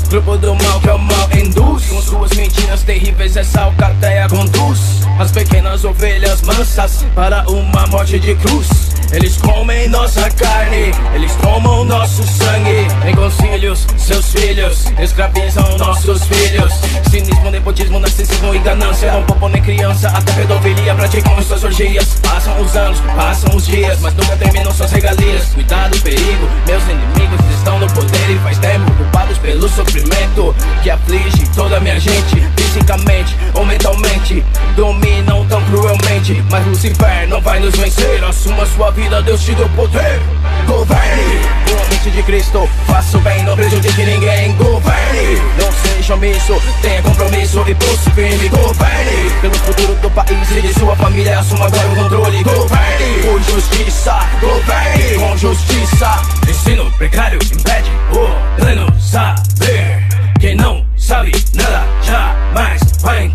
Grupo do mal que é o mal induz. Com suas mentiras terríveis essa alcateia conduz. As pequenas ovelhas mansas Para uma morte de cruz Eles comem nossa carne Eles tomam nosso sangue. Em concílios, seus filhos Escravizam nossos filhos. Cinismo, nepotismo, narcisismo e ganância. Não poupam nem criança, até pedofilia Praticam suas orgias. Passam os anos, passam os dias Mas nunca terminam suas regalias. Cuidado, perigo, meus inimigos estão no poder E faz tempo culpados pelo sofrimento Que aflige toda minha gente. Fisicamente ou mentalmente Dominam tão cruelmente. Mas Lucifer não vai nos vencer Assuma sua vida, Deus te deu poder. Governe com a mente de Cristo Faça o bem, não prejudique ninguém. Governe, não seja omisso Tenha compromisso e pulso firme. Governe pelo futuro do país e de sua família Assuma agora o controle. Governe por justiça Governe com justiça Ensino precário impede o pleno saber. Quem não sabe nada jamais vai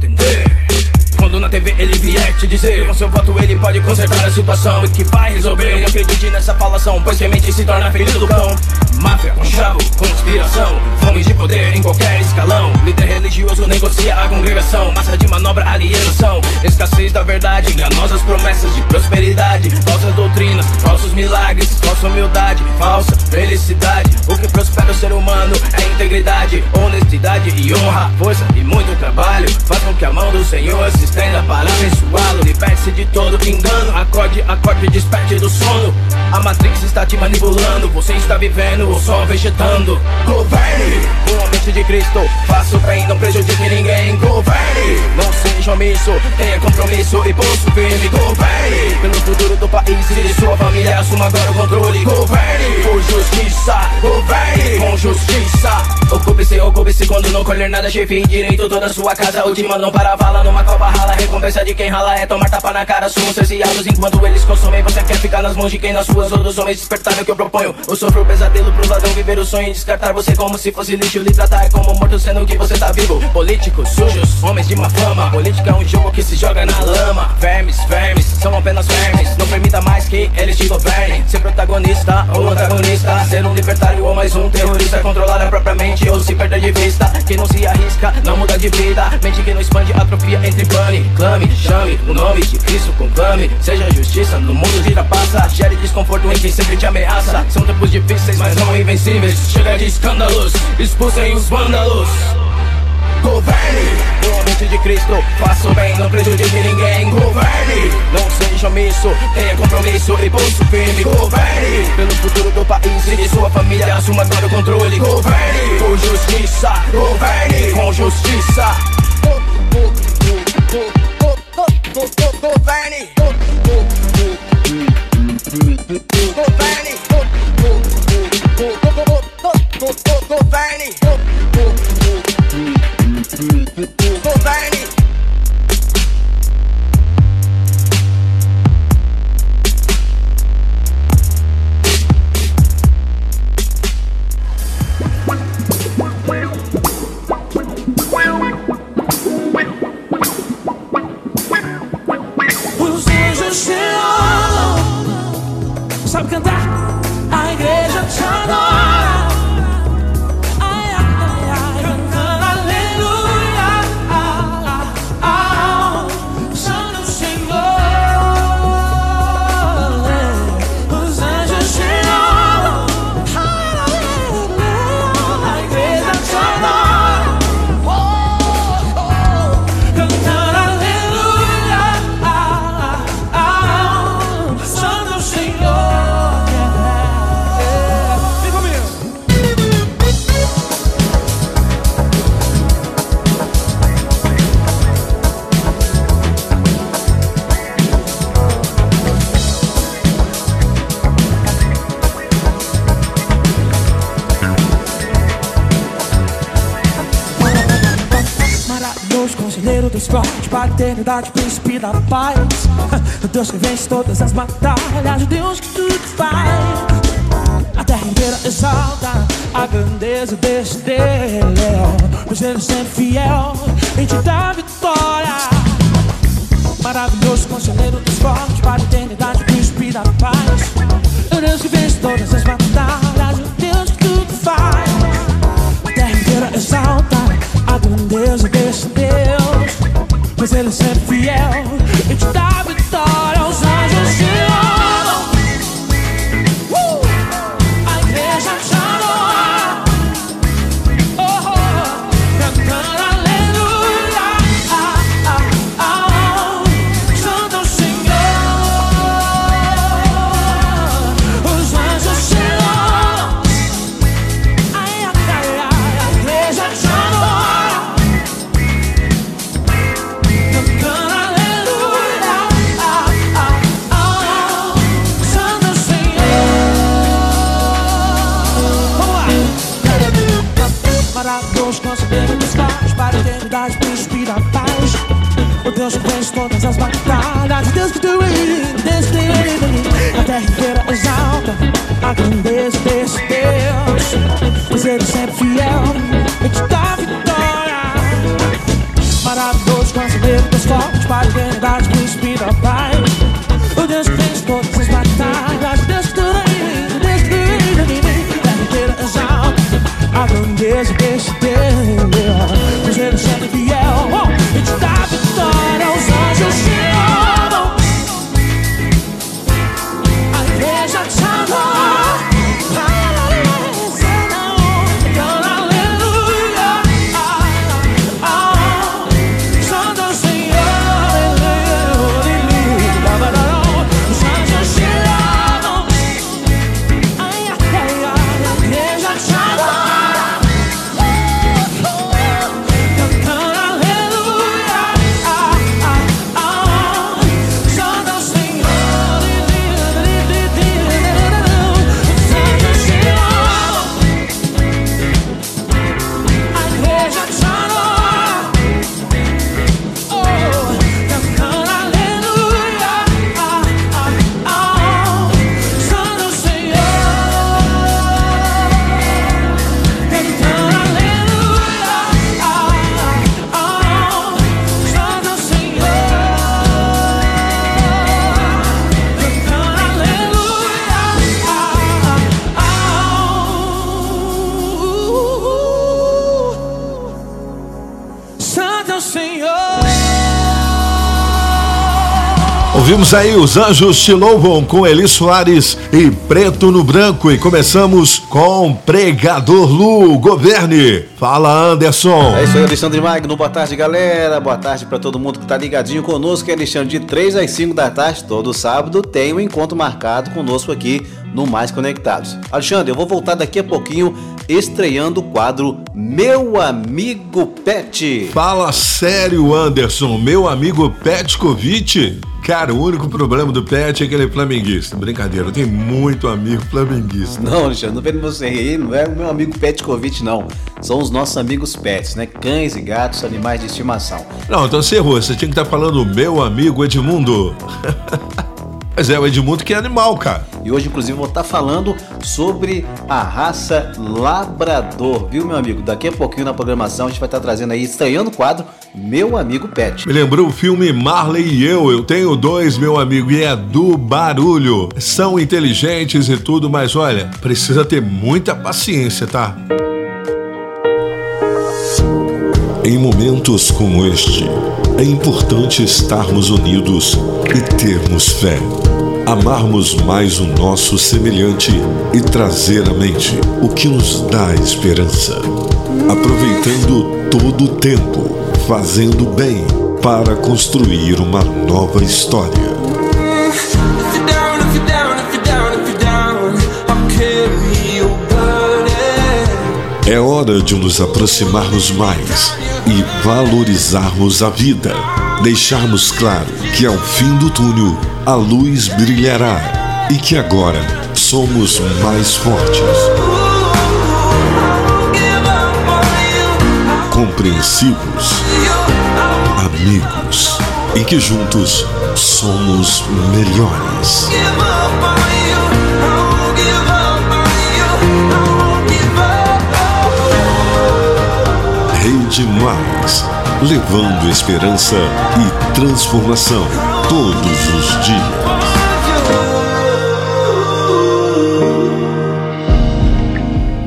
quando na TV ele vier te dizer. Com seu voto ele pode consertar a situação. E que vai resolver. Não acredite nessa falação Pois que a mente se torna ferido do cão Máfia, conchavo, conspiração Fome de poder em qualquer escalão Líder religioso negocia a congregação Massa de manobra, alienação Escassez da verdade, enganosas promessas de prosperidade, falsas doutrinas, falsos milagres, falsa humildade, falsa felicidade. O que prospera o ser humano é integridade, honestidade e honra, força e muito trabalho. Faz com que a mão do Senhor se estenda para abençoá-lo. Liberte-se de todo engano, acorde, acorde desperte do sono. A Matrix está te manipulando, você está vivendo ou só vegetando. Governe com a mente de Cristo, faça o bem, não prejudique ninguém. Governe, não seja omisso, tenha compromisso e pulso firme. Governe pelo futuro do país e de sua família, assuma agora o controle. Governe por justiça, governe com justiça. Ocupe-se, ocupe-se quando não colher nada, chefe direito toda a sua casa. Última não para vala numa copa rala. Recompensa de quem rala é tomar tapa na cara. Sumos cerceados enquanto eles consomem. Você quer ficar nas mãos de quem nas suas ou dos homens despertar o que eu proponho. Eu sofro o pesadelo pro ladrão viver o sonho e descartar você como se fosse lixo. Lhe tratar é como morto sendo que você tá vivo. Políticos sujos, homens de má fama. Política é um jogo que se joga na lama. Vermes, vermes, são apenas vermes. Não permita mais que eles te governem. Ser protagonista ou antagonista. Ser um libertário ou mais um terrorista. Controlar a própria mente ou se perder de vista. Quem não se arrisca, não muda de vida. Mente que não expande, atrofia entre pane. Clame, chame o nome de Cristo, conclame. Seja justiça no mundo de trapaça. Gere desconforto em quem sempre te ameaça. São tempos difíceis, mas não invencíveis. Chega de escândalos, expulsem os vândalos. Governe com a mente de Cristo, faça o bem, não prejudique ninguém. Governe, não seja omisso, tenha compromisso e pulso firme. Governe pelo futuro do país e de sua família, assuma agora o controle. Governe por justiça, governe com justiça. Governe. Governe. Governe. Governe. Os anjos amam. Sabe cantar? A igreja te adora. Eternidade, príncipe da paz. Deus que vence todas as batalhas, Deus que tudo faz. A terra inteira exalta a grandeza desse Deus. Pois ele sempre fiel e te dá vitória. Maravilhoso, conselheiro dos fortes, para a eternidade, príncipe da paz. Deus que vence todas as batalhas, Pois ele grandeza desse Deus. Pois ele é sempre fiel e te dá vitória. Maravilhoso, conselheiro dos fortes, para a eternidade, príncipe da paz. O Deus que vence todas as batalhas, Deus que tu o Deus que tu A terra inteira exalta a grandeza Deus. Ouvimos aí os Anjos Te Louvam com Eli Soares e Preto no Branco. E começamos com Pregador Lu, governe. Fala, Anderson. É isso aí, Alexandre Magno. Boa tarde, galera. Boa tarde pra todo mundo que tá ligadinho conosco. É Alexandre de 3 às 5 da tarde, todo sábado, tem um encontro marcado conosco aqui no Mais Conectados. Alexandre, eu vou voltar daqui a pouquinho estreando o quadro Meu Amigo Pet. Fala sério, Anderson. Meu amigo Petkovic. Cara, o único problema do Pet é que ele é flamenguista. Brincadeira, eu tenho muito amigo flamenguista. Não, Alexandre, não vendo você aí, não é o meu amigo Petkovic, não. São os nossos amigos pets, né? Cães e gatos, animais de estimação. Não, então você errou. Você tinha que estar falando meu amigo Edmundo. Mas é o Edmundo que é animal, cara. E hoje, inclusive, vou estar falando sobre a raça Labrador, viu, meu amigo? Daqui a pouquinho na programação a gente vai estar trazendo aí, estreando o quadro Meu Amigo Pet. Me lembrou o filme Marley e eu. Eu tenho dois, meu amigo, e é do barulho. São inteligentes e tudo, mas olha, precisa ter muita paciência, tá? Em momentos como este, é importante estarmos unidos e termos fé. Amarmos mais o nosso semelhante e trazer à mente o que nos dá esperança. Aproveitando todo o tempo, fazendo bem para construir uma nova história. É hora de nos aproximarmos mais e valorizarmos a vida. Deixarmos claro que ao fim do túnel a luz brilhará e que agora somos mais fortes. Compreensivos, amigos e que juntos somos melhores. Rede Mais, levando esperança e transformação todos os dias.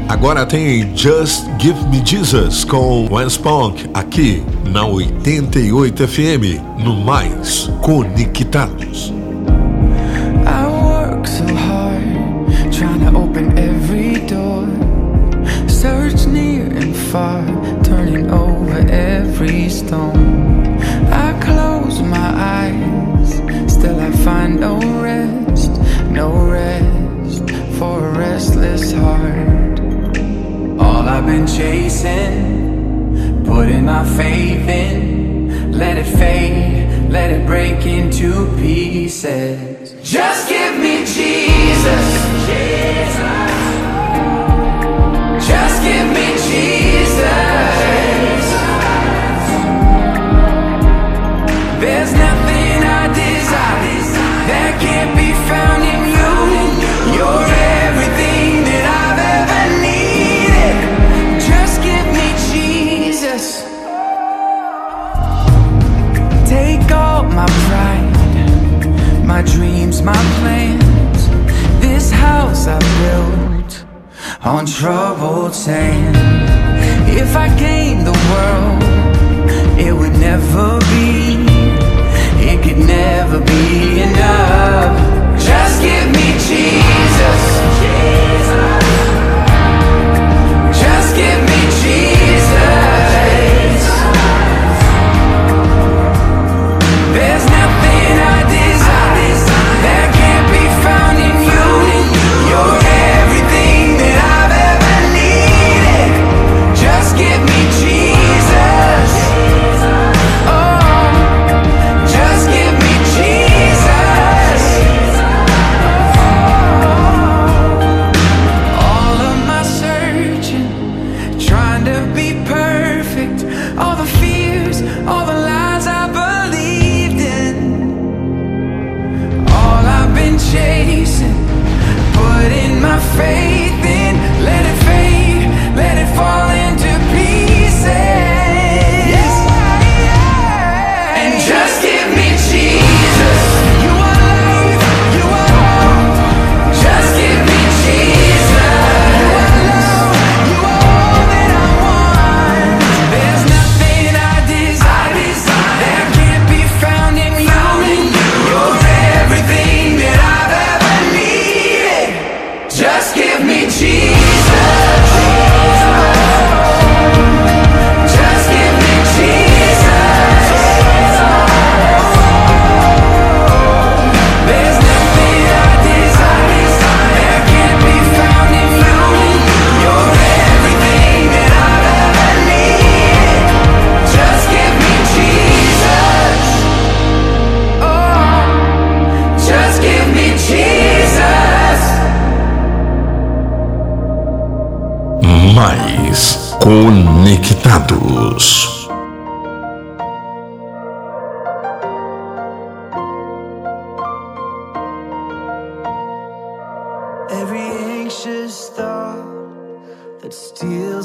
Agora tem Just Give Me Jesus com Wes Punk aqui na 88 FM, no Mais Conectados.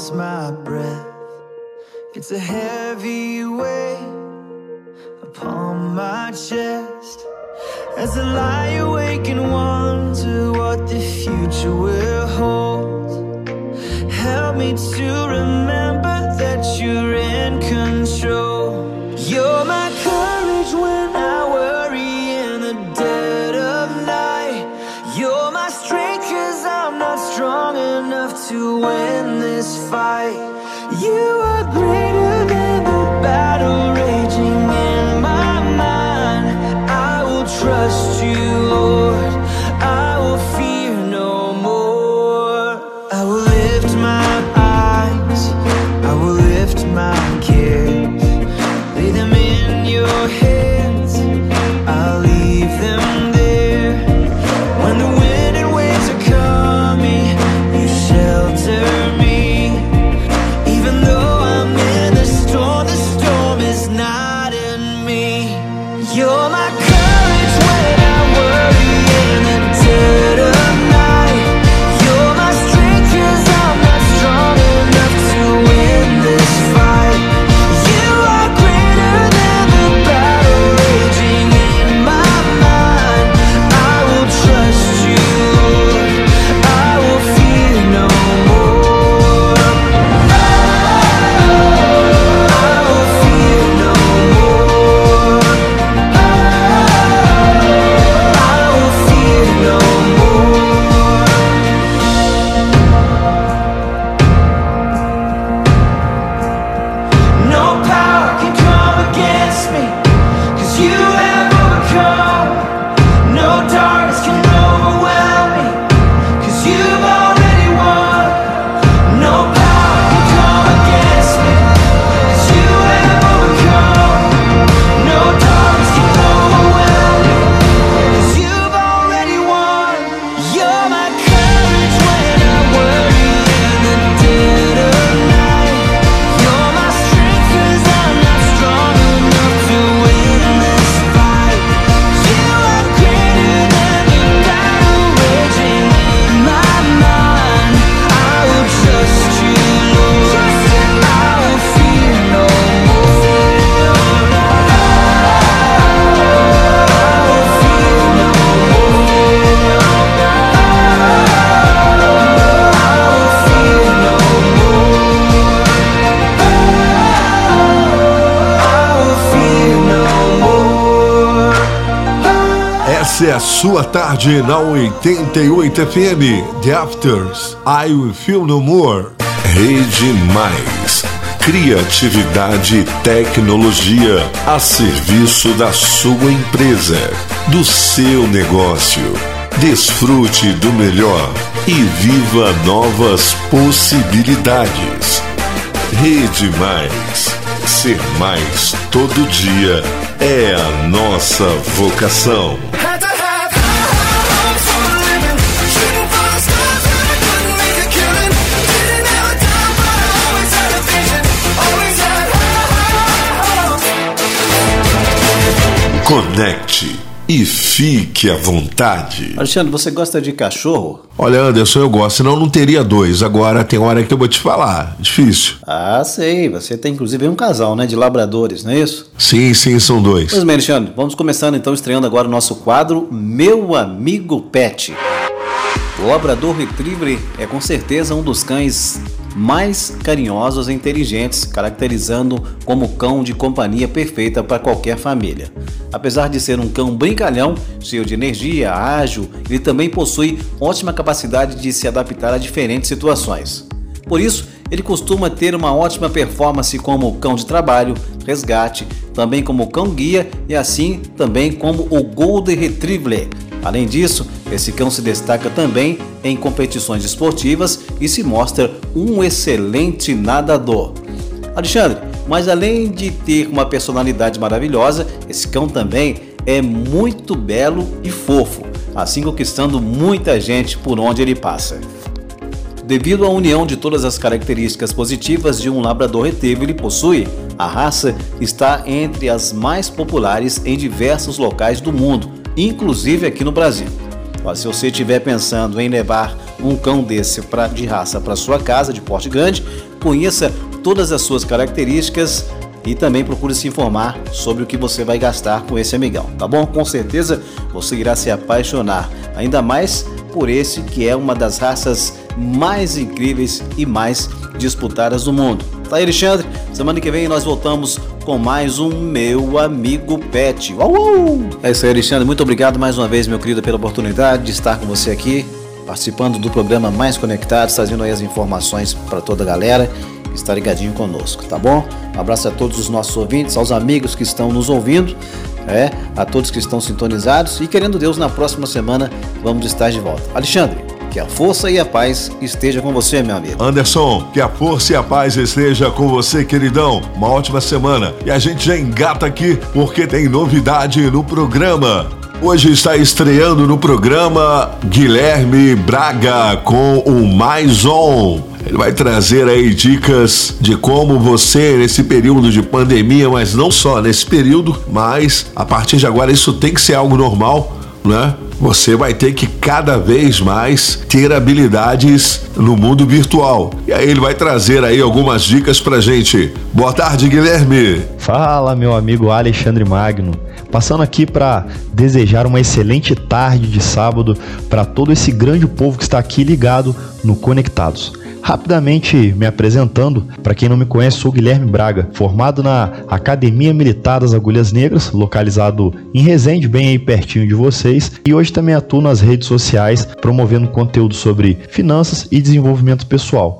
Steals my breath. It's a heavy weight upon my chest. As I lie awake and wonder what the future will sua tarde na 88 FM. The Afters. I Will Feel No More. Rede Mais. Criatividade e tecnologia a serviço da sua empresa, do seu negócio. Desfrute do melhor e viva novas possibilidades. Rede Mais. Ser mais todo dia é a nossa vocação. Conecte e fique à vontade. Alexandre, você gosta de cachorro? Olha, Anderson, eu gosto, senão não teria dois. Agora tem hora que eu vou te falar. Difícil. Ah, sei. Você tem inclusive um casal, né? De labradores, não é isso? Sim, sim, são dois. Pois bem, Alexandre, vamos começando então, estreando agora o nosso quadro Meu Amigo Pet. O Labrador Retriever é com certeza um dos cães mais carinhosos e inteligentes, caracterizando como cão de companhia perfeita para qualquer família. Apesar de ser um cão brincalhão, cheio de energia, ágil, ele também possui ótima capacidade de se adaptar a diferentes situações. Por isso, ele costuma ter uma ótima performance como cão de trabalho, resgate, também como cão guia e assim também como o Golden Retriever. Além disso, esse cão se destaca também em competições esportivas e se mostra um excelente nadador. Alexandre, mas além de ter uma personalidade maravilhosa, esse cão também é muito belo e fofo, assim conquistando muita gente por onde ele passa. Devido à união de todas as características positivas de um labrador retriever ele possui, a raça está entre as mais populares em diversos locais do mundo, inclusive aqui no Brasil. Se você estiver pensando em levar um cão desse pra, de raça para sua casa, de porte grande, conheça todas as suas características e também procure se informar sobre o que você vai gastar com esse amigão, tá bom? Com certeza você irá se apaixonar, ainda mais por esse que é uma das raças mais incríveis e mais disputadas do mundo. Tá aí, Alexandre? Semana que vem nós voltamos com mais um Meu Amigo Pet. Uau, uau! É isso aí, Alexandre. Muito obrigado mais uma vez, meu querido, pela oportunidade de estar com você aqui, participando do programa Mais Conectados, trazendo aí as informações para toda a galera que está ligadinho conosco, tá bom? Um abraço a todos os nossos ouvintes, aos amigos que estão nos ouvindo, é, a todos que estão sintonizados e querendo Deus, na próxima semana vamos estar de volta. Alexandre, que a força e a paz esteja com você, meu amigo. Anderson, que a força e a paz esteja com você, queridão. Uma ótima semana. E a gente já engata aqui porque tem novidade no programa. Hoje está estreando no programa Guilherme Braga com o Mais On. Ele vai trazer aí dicas de como você, nesse período de pandemia, mas não só nesse período, mas a partir de agora isso tem que ser algo normal, né? Você vai ter que cada vez mais ter habilidades no mundo virtual. E aí ele vai trazer aí algumas dicas pra gente. Boa tarde, Guilherme. Fala, meu amigo Alexandre Magno. Passando aqui para desejar uma excelente tarde de sábado para todo esse grande povo que está aqui ligado no Conectados. Rapidamente me apresentando, para quem não me conhece, sou Guilherme Braga, formado na Academia Militar das Agulhas Negras, localizado em Resende, bem aí pertinho de vocês, e hoje também atuo nas redes sociais promovendo conteúdo sobre finanças e desenvolvimento pessoal.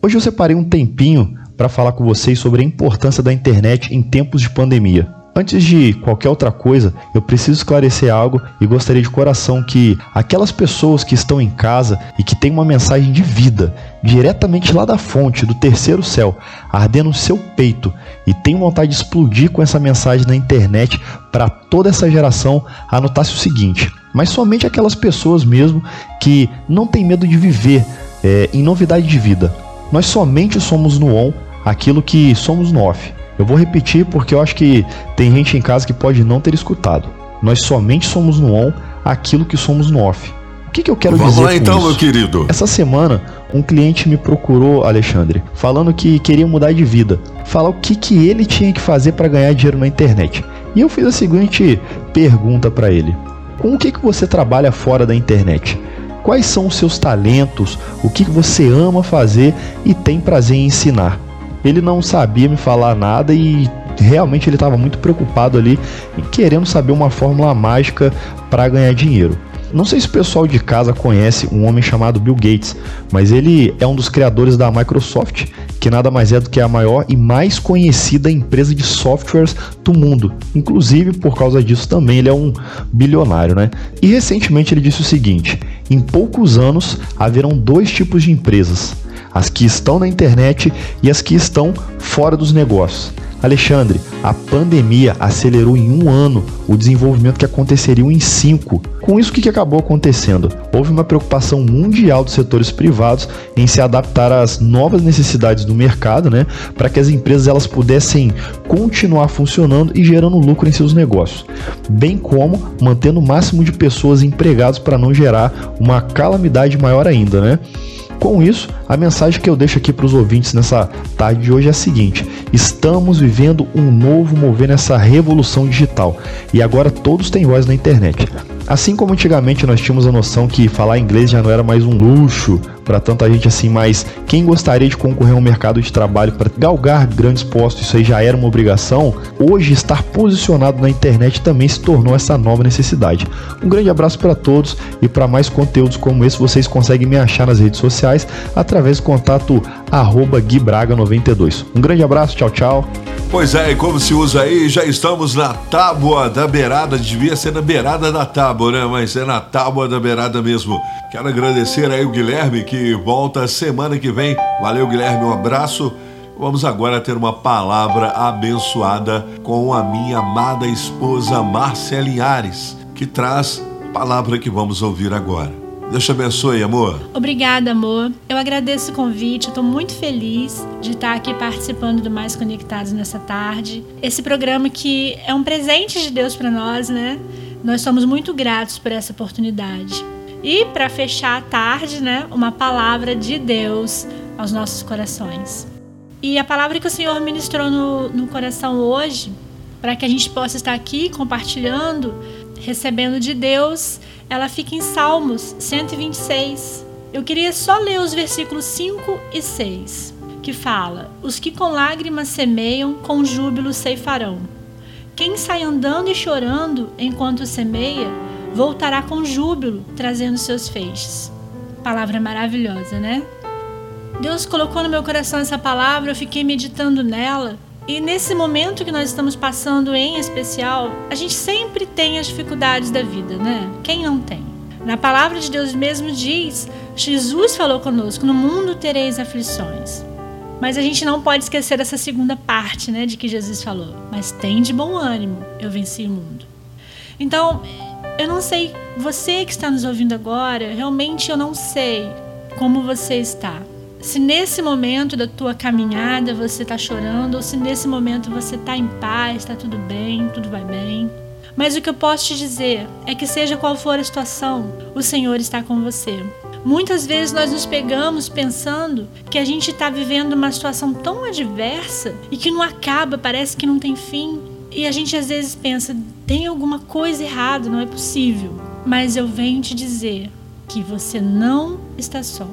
Hoje eu separei um tempinho para falar com vocês sobre a importância da internet em tempos de pandemia. Antes de qualquer outra coisa, eu preciso esclarecer algo e gostaria de coração que aquelas pessoas que estão em casa e que têm uma mensagem de vida diretamente lá da fonte, do terceiro céu, ardendo no seu peito e tem vontade de explodir com essa mensagem na internet para toda essa geração, anotasse o seguinte: mas somente aquelas pessoas mesmo que não têm medo de viver é, em novidade de vida. Nós somente somos no on aquilo que somos no off. Eu vou repetir porque eu acho que tem gente em casa que pode não ter escutado. Nós somente somos no on aquilo que somos no off. O que, que eu quero Vamos dizer lá com então, isso? meu querido. Essa semana, um cliente me procurou, Alexandre, falando que queria mudar de vida. Falar o que, que ele tinha que fazer para ganhar dinheiro na internet. E eu fiz a seguinte pergunta para ele: Com o que, que você trabalha fora da internet? Quais são os seus talentos? O que, que você ama fazer e tem prazer em ensinar? Ele não sabia me falar nada e realmente ele estava muito preocupado ali em querendo saber uma fórmula mágica para ganhar dinheiro. Não sei se o pessoal de casa conhece um homem chamado Bill Gates, mas ele é um dos criadores da Microsoft, que nada mais é do que a maior e mais conhecida empresa de softwares do mundo. Inclusive, por causa disso também ele é um bilionário, né? E recentemente ele disse o seguinte: em poucos anos haverão dois tipos de empresas, as que estão na internet e as que estão fora dos negócios. Alexandre, a pandemia acelerou em um ano o desenvolvimento que aconteceria em cinco. Com isso, o que acabou acontecendo? Houve uma preocupação mundial dos setores privados em se adaptar às novas necessidades do mercado, né, para que as empresas elas pudessem continuar funcionando e gerando lucro em seus negócios, bem como mantendo o máximo de pessoas empregadas para não gerar uma calamidade maior ainda, né? Com isso, a mensagem que eu deixo aqui para os ouvintes nessa tarde de hoje é a seguinte: estamos vivendo um novo mover nessa revolução digital e agora todos têm voz na internet. Assim como antigamente nós tínhamos a noção que falar inglês já não era mais um luxo para tanta gente assim, mas quem gostaria de concorrer a um mercado de trabalho para galgar grandes postos, isso aí já era uma obrigação, hoje estar posicionado na internet também se tornou essa nova necessidade. Um grande abraço para todos e para mais conteúdos como esse vocês conseguem me achar nas redes sociais através do contato arroba guibraga92. Um grande abraço, tchau, tchau. Pois é, e como se usa aí, já estamos na tábua da beirada, devia ser na beirada da tábua, né? Mas é na tábua da beirada mesmo. Quero agradecer aí o Guilherme que volta semana que vem. Valeu, Guilherme, um abraço. Vamos agora ter uma palavra abençoada com a minha amada esposa Márcia Linhares, que traz a palavra que vamos ouvir agora. Deus te abençoe, amor. Obrigada, amor. Eu agradeço o convite. Tô muito feliz de estar aqui participando do Mais Conectados nessa tarde. Esse programa que é um presente de Deus para nós, né? Nós somos muito gratos por essa oportunidade. E para fechar a tarde, né, uma palavra de Deus aos nossos corações. E a palavra que o Senhor ministrou no, no coração hoje, para que a gente possa estar aqui compartilhando, recebendo de Deus, ela fica em Salmos 126. Eu queria só ler os versículos 5 e 6, que fala: Os que com lágrimas semeiam, com júbilo ceifarão. Quem sai andando e chorando enquanto semeia, voltará com júbilo, trazendo seus feixes. Palavra maravilhosa, né? Deus colocou no meu coração essa palavra, eu fiquei meditando nela. E nesse momento que nós estamos passando em especial, a gente sempre tem as dificuldades da vida, né? Quem não tem? Na palavra de Deus mesmo diz, Jesus falou conosco: no mundo tereis aflições. Mas a gente não pode esquecer essa segunda parte, né, de que Jesus falou: mas tem de bom ânimo, eu venci o mundo. Então, eu não sei, você que está nos ouvindo agora, realmente eu não sei como você está. Se nesse momento da tua caminhada você está chorando, ou se nesse momento você está em paz, está tudo bem, tudo vai bem. Mas o que eu posso te dizer é que, seja qual for a situação, o Senhor está com você. Muitas vezes nós nos pegamos pensando que a gente está vivendo uma situação tão adversa e que não acaba, parece que não tem fim. E a gente às vezes pensa, tem alguma coisa errada, não é possível. Mas eu venho te dizer que você não está só.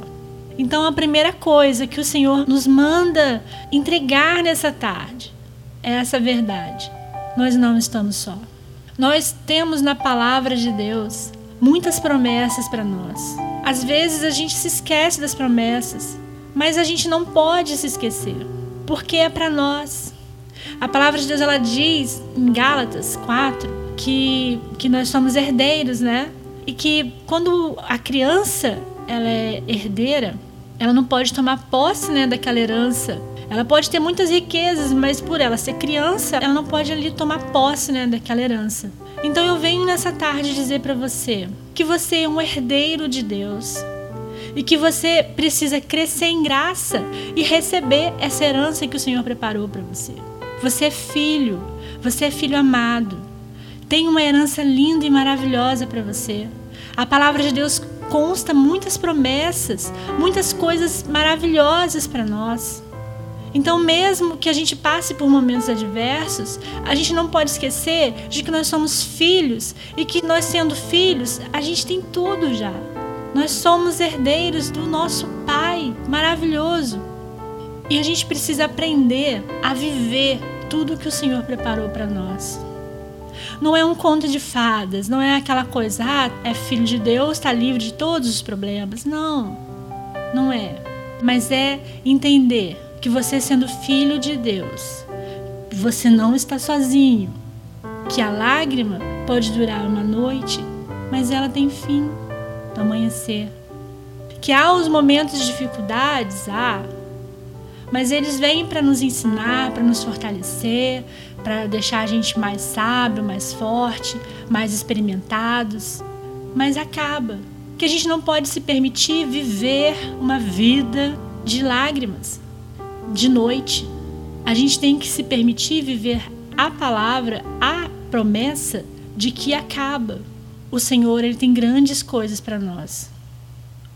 Então a primeira coisa que o Senhor nos manda entregar nessa tarde é essa verdade. Nós não estamos só. Nós temos na palavra de Deus muitas promessas para nós. Às vezes a gente se esquece das promessas, mas a gente não pode se esquecer, porque é para nós. A palavra de Deus ela diz em Gálatas 4 que, que nós somos herdeiros, né? E que quando a criança ela é herdeira, ela não pode tomar posse né, daquela herança. Ela pode ter muitas riquezas, mas por ela ser criança, ela não pode ali tomar posse né, daquela herança. Então eu venho nessa tarde dizer para você que você é um herdeiro de Deus e que você precisa crescer em graça e receber essa herança que o Senhor preparou para você. Você é filho, você é filho amado. Tem uma herança linda e maravilhosa para você. A palavra de Deus consta muitas promessas, muitas coisas maravilhosas para nós. Então, mesmo que a gente passe por momentos adversos, a gente não pode esquecer de que nós somos filhos e que nós, sendo filhos, a gente tem tudo já. Nós somos herdeiros do nosso Pai maravilhoso. E a gente precisa aprender a viver tudo que o Senhor preparou para nós. Não é um conto de fadas, não é aquela coisa, ah, é filho de Deus, está livre de todos os problemas. Não, não é. Mas é entender que você, sendo filho de Deus, você não está sozinho. Que a lágrima pode durar uma noite, mas ela tem fim do amanhecer. Que há os momentos de dificuldades, há, mas eles vêm para nos ensinar, para nos fortalecer, para deixar a gente mais sábio, mais forte, mais experimentados. Mas acaba que a gente não pode se permitir viver uma vida de lágrimas, de noite. A gente tem que se permitir viver a palavra, a promessa de que acaba. O Senhor ele tem grandes coisas para nós.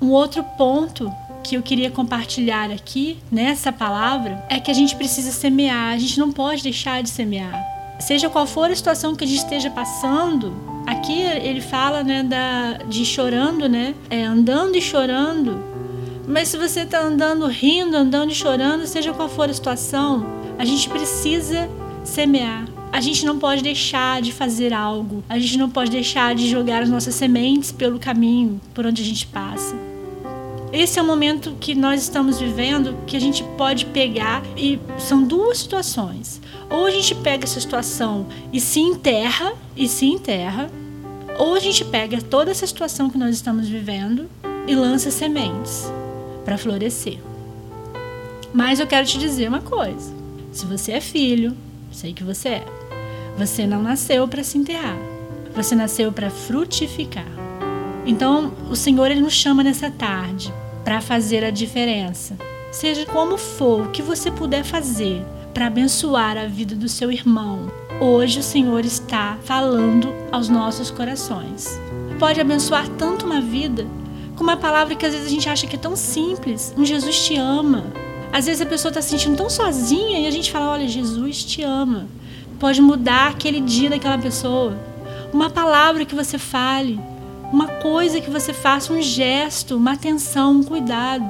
Um outro ponto que eu queria compartilhar aqui nessa palavra é que a gente precisa semear, a gente não pode deixar de semear. Seja qual for a situação que a gente esteja passando, aqui ele fala né, da, de chorando, né? É, andando e chorando. Mas se você está andando rindo, andando e chorando, seja qual for a situação, a gente precisa semear. A gente não pode deixar de fazer algo. A gente não pode deixar de jogar as nossas sementes pelo caminho por onde a gente passa. Esse é o momento que nós estamos vivendo que a gente pode pegar e são duas situações. Ou a gente pega essa situação e se enterra e se enterra, ou a gente pega toda essa situação que nós estamos vivendo e lança sementes para florescer. Mas eu quero te dizer uma coisa: se você é filho, sei que você é, você não nasceu para se enterrar, você nasceu para frutificar. Então, o Senhor ele nos chama nessa tarde para fazer a diferença. Seja como for, o que você puder fazer para abençoar a vida do seu irmão. Hoje o Senhor está falando aos nossos corações. Pode abençoar tanto uma vida com uma palavra que às vezes a gente acha que é tão simples. Um Jesus te ama. Às vezes a pessoa está se sentindo tão sozinha e a gente fala: Olha, Jesus te ama. Pode mudar aquele dia daquela pessoa. Uma palavra que você fale, uma coisa que você faça, um gesto, uma atenção, um cuidado.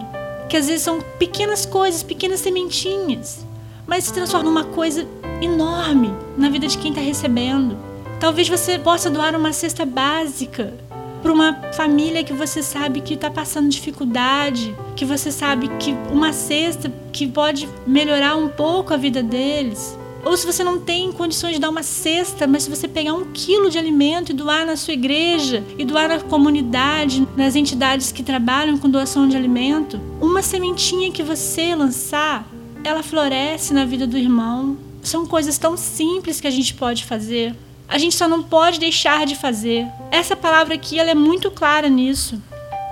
Que às vezes são pequenas coisas, pequenas sementinhas, mas se transforma numa coisa enorme na vida de quem está recebendo. Talvez você possa doar uma cesta básica para uma família que você sabe que está passando dificuldade, que você sabe que uma cesta que pode melhorar um pouco a vida deles. Ou se você não tem condições de dar uma cesta, mas se você pegar um quilo de alimento e doar na sua igreja, e doar na comunidade, nas entidades que trabalham com doação de alimento, uma sementinha que você lançar, ela floresce na vida do irmão. São coisas tão simples que a gente pode fazer. A gente só não pode deixar de fazer. Essa palavra aqui ela é muito clara nisso.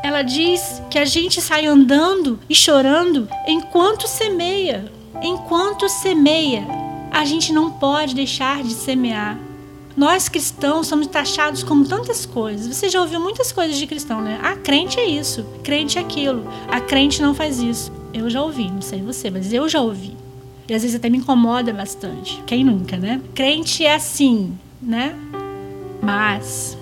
Ela diz que a gente sai andando e chorando enquanto semeia. Enquanto semeia, a gente não pode deixar de semear. Nós cristãos somos taxados como tantas coisas. Você já ouviu muitas coisas de cristão, né? Ah, crente é isso, crente é aquilo. A crente não faz isso. Eu já ouvi, não sei você, mas eu já ouvi. E às vezes até me incomoda bastante. Quem nunca, né? Crente é assim, né? Mas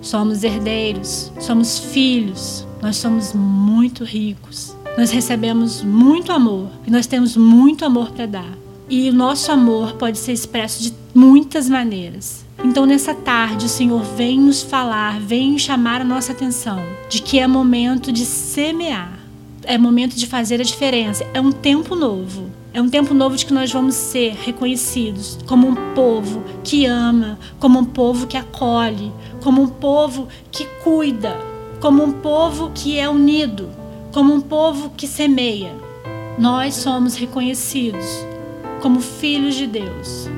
somos herdeiros, somos filhos, nós somos muito ricos. Nós recebemos muito amor e nós temos muito amor para dar. E o nosso amor pode ser expresso de muitas maneiras. Então, nessa tarde, o Senhor vem nos falar, vem chamar a nossa atenção de que é momento de semear, é momento de fazer a diferença, é um tempo novo. É um tempo novo de que nós vamos ser reconhecidos como um povo que ama, como um povo que acolhe, como um povo que cuida, como um povo que é unido, como um povo que semeia. Nós somos reconhecidos como filhos de Deus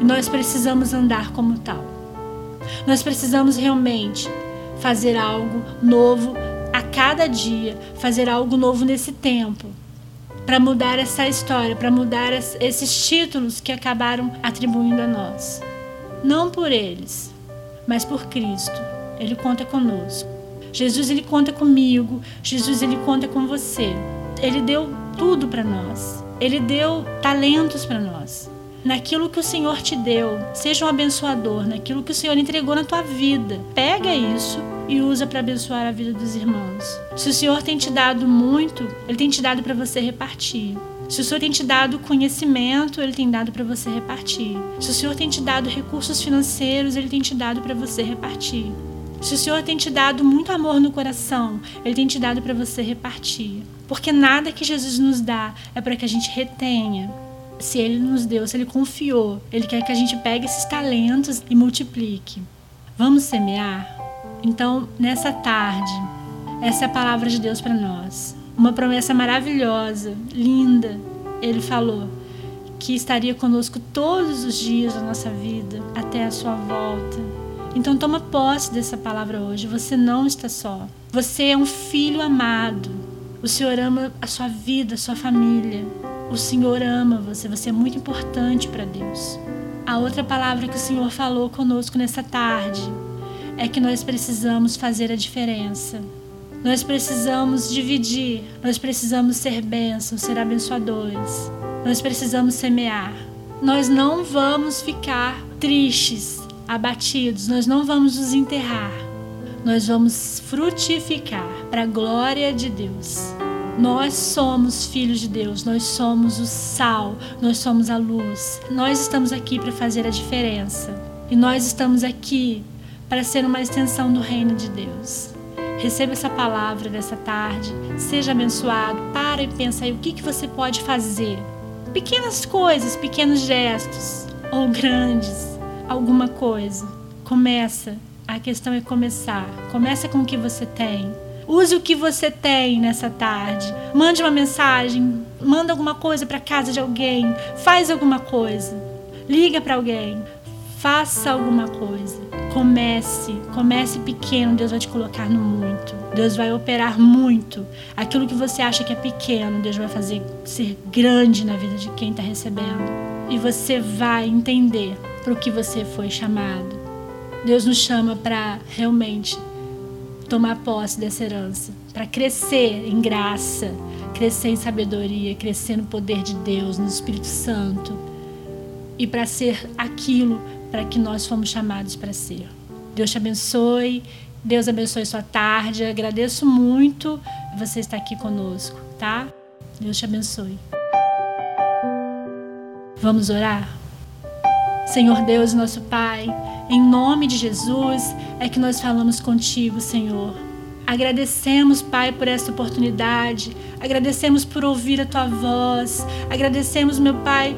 e nós precisamos andar como tal. Nós precisamos realmente fazer algo novo a cada dia, fazer algo novo nesse tempo para mudar essa história, para mudar esses títulos que acabaram atribuindo a nós. Não por eles, mas por Cristo. Ele conta conosco. Jesus ele conta comigo, Jesus ele conta com você. Ele deu tudo para nós. Ele deu talentos para nós. Naquilo que o Senhor te deu, seja um abençoador, naquilo que o Senhor entregou na tua vida. Pega isso e usa para abençoar a vida dos irmãos. Se o Senhor tem te dado muito, Ele tem te dado para você repartir. Se o Senhor tem te dado conhecimento, Ele tem dado para você repartir. Se o Senhor tem te dado recursos financeiros, Ele tem te dado para você repartir. Se o Senhor tem te dado muito amor no coração, Ele tem te dado para você repartir. Porque nada que Jesus nos dá é para que a gente retenha. Se Ele nos deu, se Ele confiou, Ele quer que a gente pegue esses talentos e multiplique. Vamos semear? Então, nessa tarde, essa é a palavra de Deus para nós. Uma promessa maravilhosa, linda. Ele falou que estaria conosco todos os dias da nossa vida, até a sua volta. Então, toma posse dessa palavra hoje. Você não está só. Você é um filho amado. O Senhor ama a sua vida, a sua família. O Senhor ama você. Você é muito importante para Deus. A outra palavra que o Senhor falou conosco nessa tarde é que nós precisamos fazer a diferença. Nós precisamos dividir, nós precisamos ser bênçãos, ser abençoadores. Nós precisamos semear. Nós não vamos ficar tristes, abatidos, nós não vamos nos enterrar. Nós vamos frutificar para a glória de Deus. Nós somos filhos de Deus, nós somos o sal, nós somos a luz. Nós estamos aqui para fazer a diferença. E nós estamos aqui para ser uma extensão do reino de Deus. Receba essa palavra dessa tarde, seja abençoado. Para e pensa aí o que, que você pode fazer. Pequenas coisas, pequenos gestos ou grandes, alguma coisa. Começa. A questão é começar. Começa com o que você tem. Use o que você tem nessa tarde. Mande uma mensagem, manda alguma coisa para casa de alguém, faz alguma coisa. Liga para alguém, faça alguma coisa Comece, comece pequeno, Deus vai te colocar no muito. Deus vai operar muito. Aquilo que você acha que é pequeno, Deus vai fazer ser grande na vida de quem está recebendo. E você vai entender para o que você foi chamado. Deus nos chama para realmente tomar posse dessa herança, para crescer em graça, crescer em sabedoria, crescer no poder de Deus, no Espírito Santo e para ser aquilo para que nós fomos chamados para ser. Deus te abençoe, Deus abençoe sua tarde. Agradeço muito você estar aqui conosco, tá? Deus te abençoe. Vamos orar? Senhor Deus, nosso Pai, em nome de Jesus é que nós falamos contigo, Senhor. Agradecemos, Pai, por essa oportunidade. Agradecemos por ouvir a tua voz. Agradecemos, meu Pai,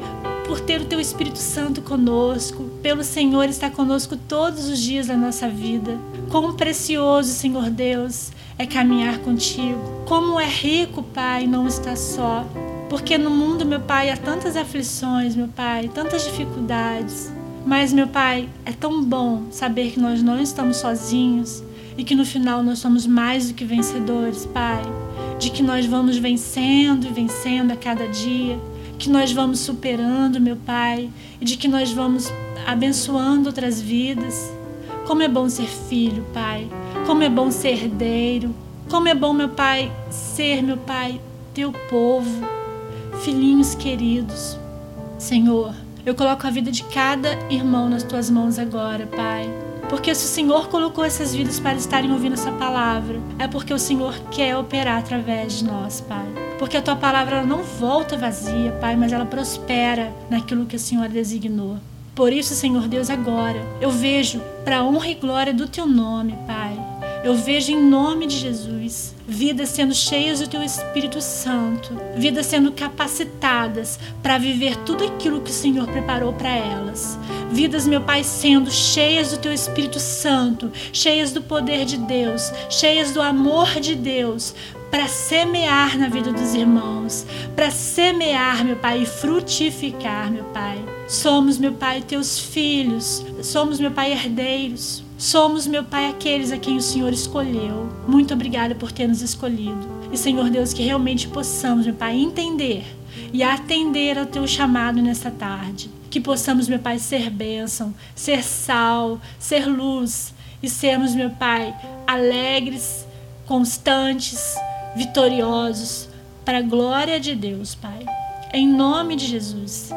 por ter o teu Espírito Santo conosco, pelo Senhor estar conosco todos os dias da nossa vida. Quão precioso, Senhor Deus, é caminhar contigo. Como é rico, Pai, não estar só. Porque no mundo, meu Pai, há tantas aflições, meu Pai, tantas dificuldades. Mas, meu Pai, é tão bom saber que nós não estamos sozinhos e que no final nós somos mais do que vencedores, Pai. De que nós vamos vencendo e vencendo a cada dia, que nós vamos superando, meu Pai, e de que nós vamos abençoando outras vidas. Como é bom ser filho, Pai. Como é bom ser herdeiro. Como é bom, meu Pai, ser, meu Pai, teu povo, filhinhos queridos. Senhor, eu coloco a vida de cada irmão nas tuas mãos agora, Pai. Porque se o Senhor colocou essas vidas para estarem ouvindo essa palavra, é porque o Senhor quer operar através de nós, Pai. Porque a tua palavra não volta vazia, Pai, mas ela prospera naquilo que o Senhor designou. Por isso, Senhor Deus, agora eu vejo para a honra e glória do teu nome, Pai. Eu vejo em nome de Jesus vidas sendo cheias do teu Espírito Santo, vidas sendo capacitadas para viver tudo aquilo que o Senhor preparou para elas. Vidas, meu Pai, sendo cheias do teu Espírito Santo, cheias do poder de Deus, cheias do amor de Deus, para semear na vida dos irmãos, para semear, meu Pai, e frutificar, meu Pai. Somos, meu Pai, teus filhos, somos, meu Pai, herdeiros. Somos, meu Pai, aqueles a quem o Senhor escolheu. Muito obrigada por ter nos escolhido. E, Senhor Deus, que realmente possamos, meu Pai, entender e atender ao teu chamado nesta tarde. Que possamos, meu Pai, ser bênção, ser sal, ser luz e sermos, meu Pai, alegres, constantes, vitoriosos, para a glória de Deus, Pai. Em nome de Jesus.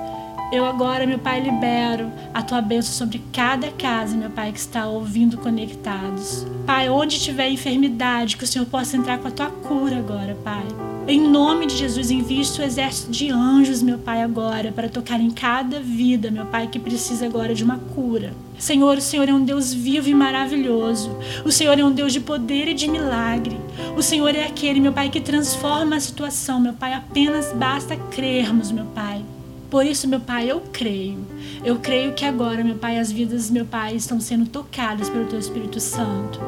Eu agora, meu Pai, libero a tua bênção sobre cada casa, meu Pai, que está ouvindo conectados. Pai, onde tiver enfermidade, que o Senhor possa entrar com a tua cura agora, Pai. Em nome de Jesus, invista o exército de anjos, meu Pai, agora, para tocar em cada vida, meu Pai, que precisa agora de uma cura. Senhor, o Senhor é um Deus vivo e maravilhoso. O Senhor é um Deus de poder e de milagre. O Senhor é aquele, meu Pai, que transforma a situação, meu Pai. Apenas basta crermos, meu Pai. Por isso, meu Pai, eu creio. Eu creio que agora, meu Pai, as vidas, meu Pai, estão sendo tocadas pelo Teu Espírito Santo.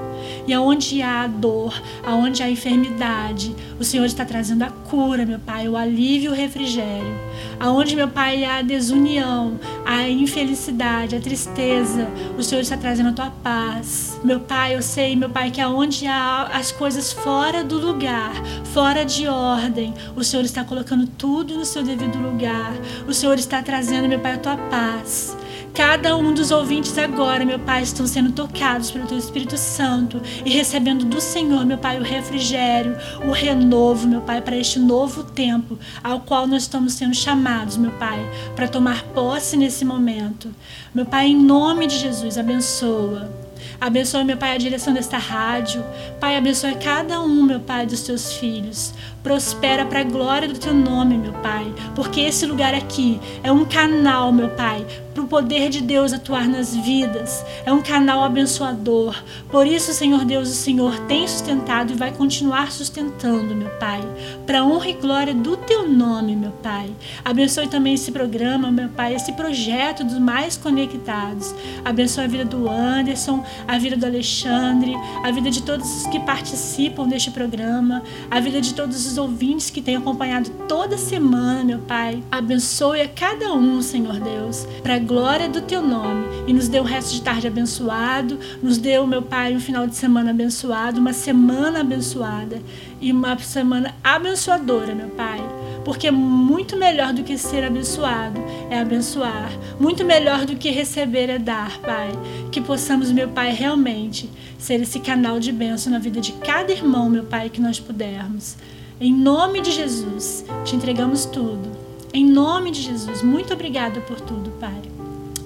E aonde há dor, aonde há enfermidade, o Senhor está trazendo a cura, meu Pai, o alívio o refrigério. Aonde, meu Pai, há desunião, a infelicidade, a tristeza, o Senhor está trazendo a tua paz. Meu Pai, eu sei, meu Pai, que aonde há as coisas fora do lugar, fora de ordem, o Senhor está colocando tudo no seu devido lugar. O Senhor está trazendo, meu Pai, a tua paz. Cada um dos ouvintes agora, meu Pai, estão sendo tocados pelo Teu Espírito Santo e recebendo do Senhor, meu Pai, o refrigério, o renovo, meu Pai, para este novo tempo ao qual nós estamos sendo chamados, meu Pai, para tomar posse nesse momento. Meu Pai, em nome de Jesus, abençoa. Abençoe, meu Pai, a direção desta rádio. Pai, abençoe cada um, meu Pai, dos teus filhos. Prospera para a glória do teu nome, meu Pai. Porque esse lugar aqui é um canal, meu Pai, para o poder de Deus atuar nas vidas. É um canal abençoador. Por isso, Senhor Deus, o Senhor tem sustentado e vai continuar sustentando, meu Pai. Para honra e glória do teu nome, meu Pai. Abençoe também esse programa, meu Pai, esse projeto dos mais conectados. Abençoe a vida do Anderson. a vida do Alexandre, a vida de todos os que participam deste programa, a vida de todos os ouvintes que têm acompanhado toda semana, meu Pai. Abençoe a cada um, Senhor Deus, para a glória do teu nome e nos dê um resto de tarde abençoado, nos dê, meu Pai, um final de semana abençoado, uma semana abençoada e uma semana abençoadora, meu Pai. Porque muito melhor do que ser abençoado é abençoar. Muito melhor do que receber é dar, Pai. Que possamos, meu Pai, realmente ser esse canal de bênção na vida de cada irmão, meu Pai, que nós pudermos. Em nome de Jesus, te entregamos tudo. Em nome de Jesus, muito obrigada por tudo, Pai.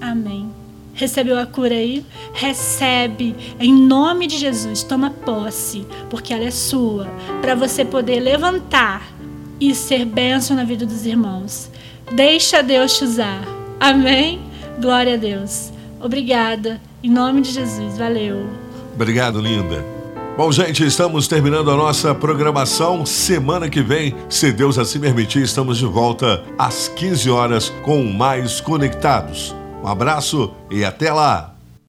Amém. Recebeu a cura aí? Recebe em nome de Jesus. Toma posse, porque ela é sua, para você poder levantar e ser bênção na vida dos irmãos. Deixa Deus te usar. Amém? Glória a Deus. Obrigada. Em nome de Jesus. Valeu. Obrigado, linda. Bom, gente, estamos terminando a nossa programação. Semana que vem, se Deus assim permitir, estamos de volta às 15 horas com mais Conectados. Um abraço e até lá!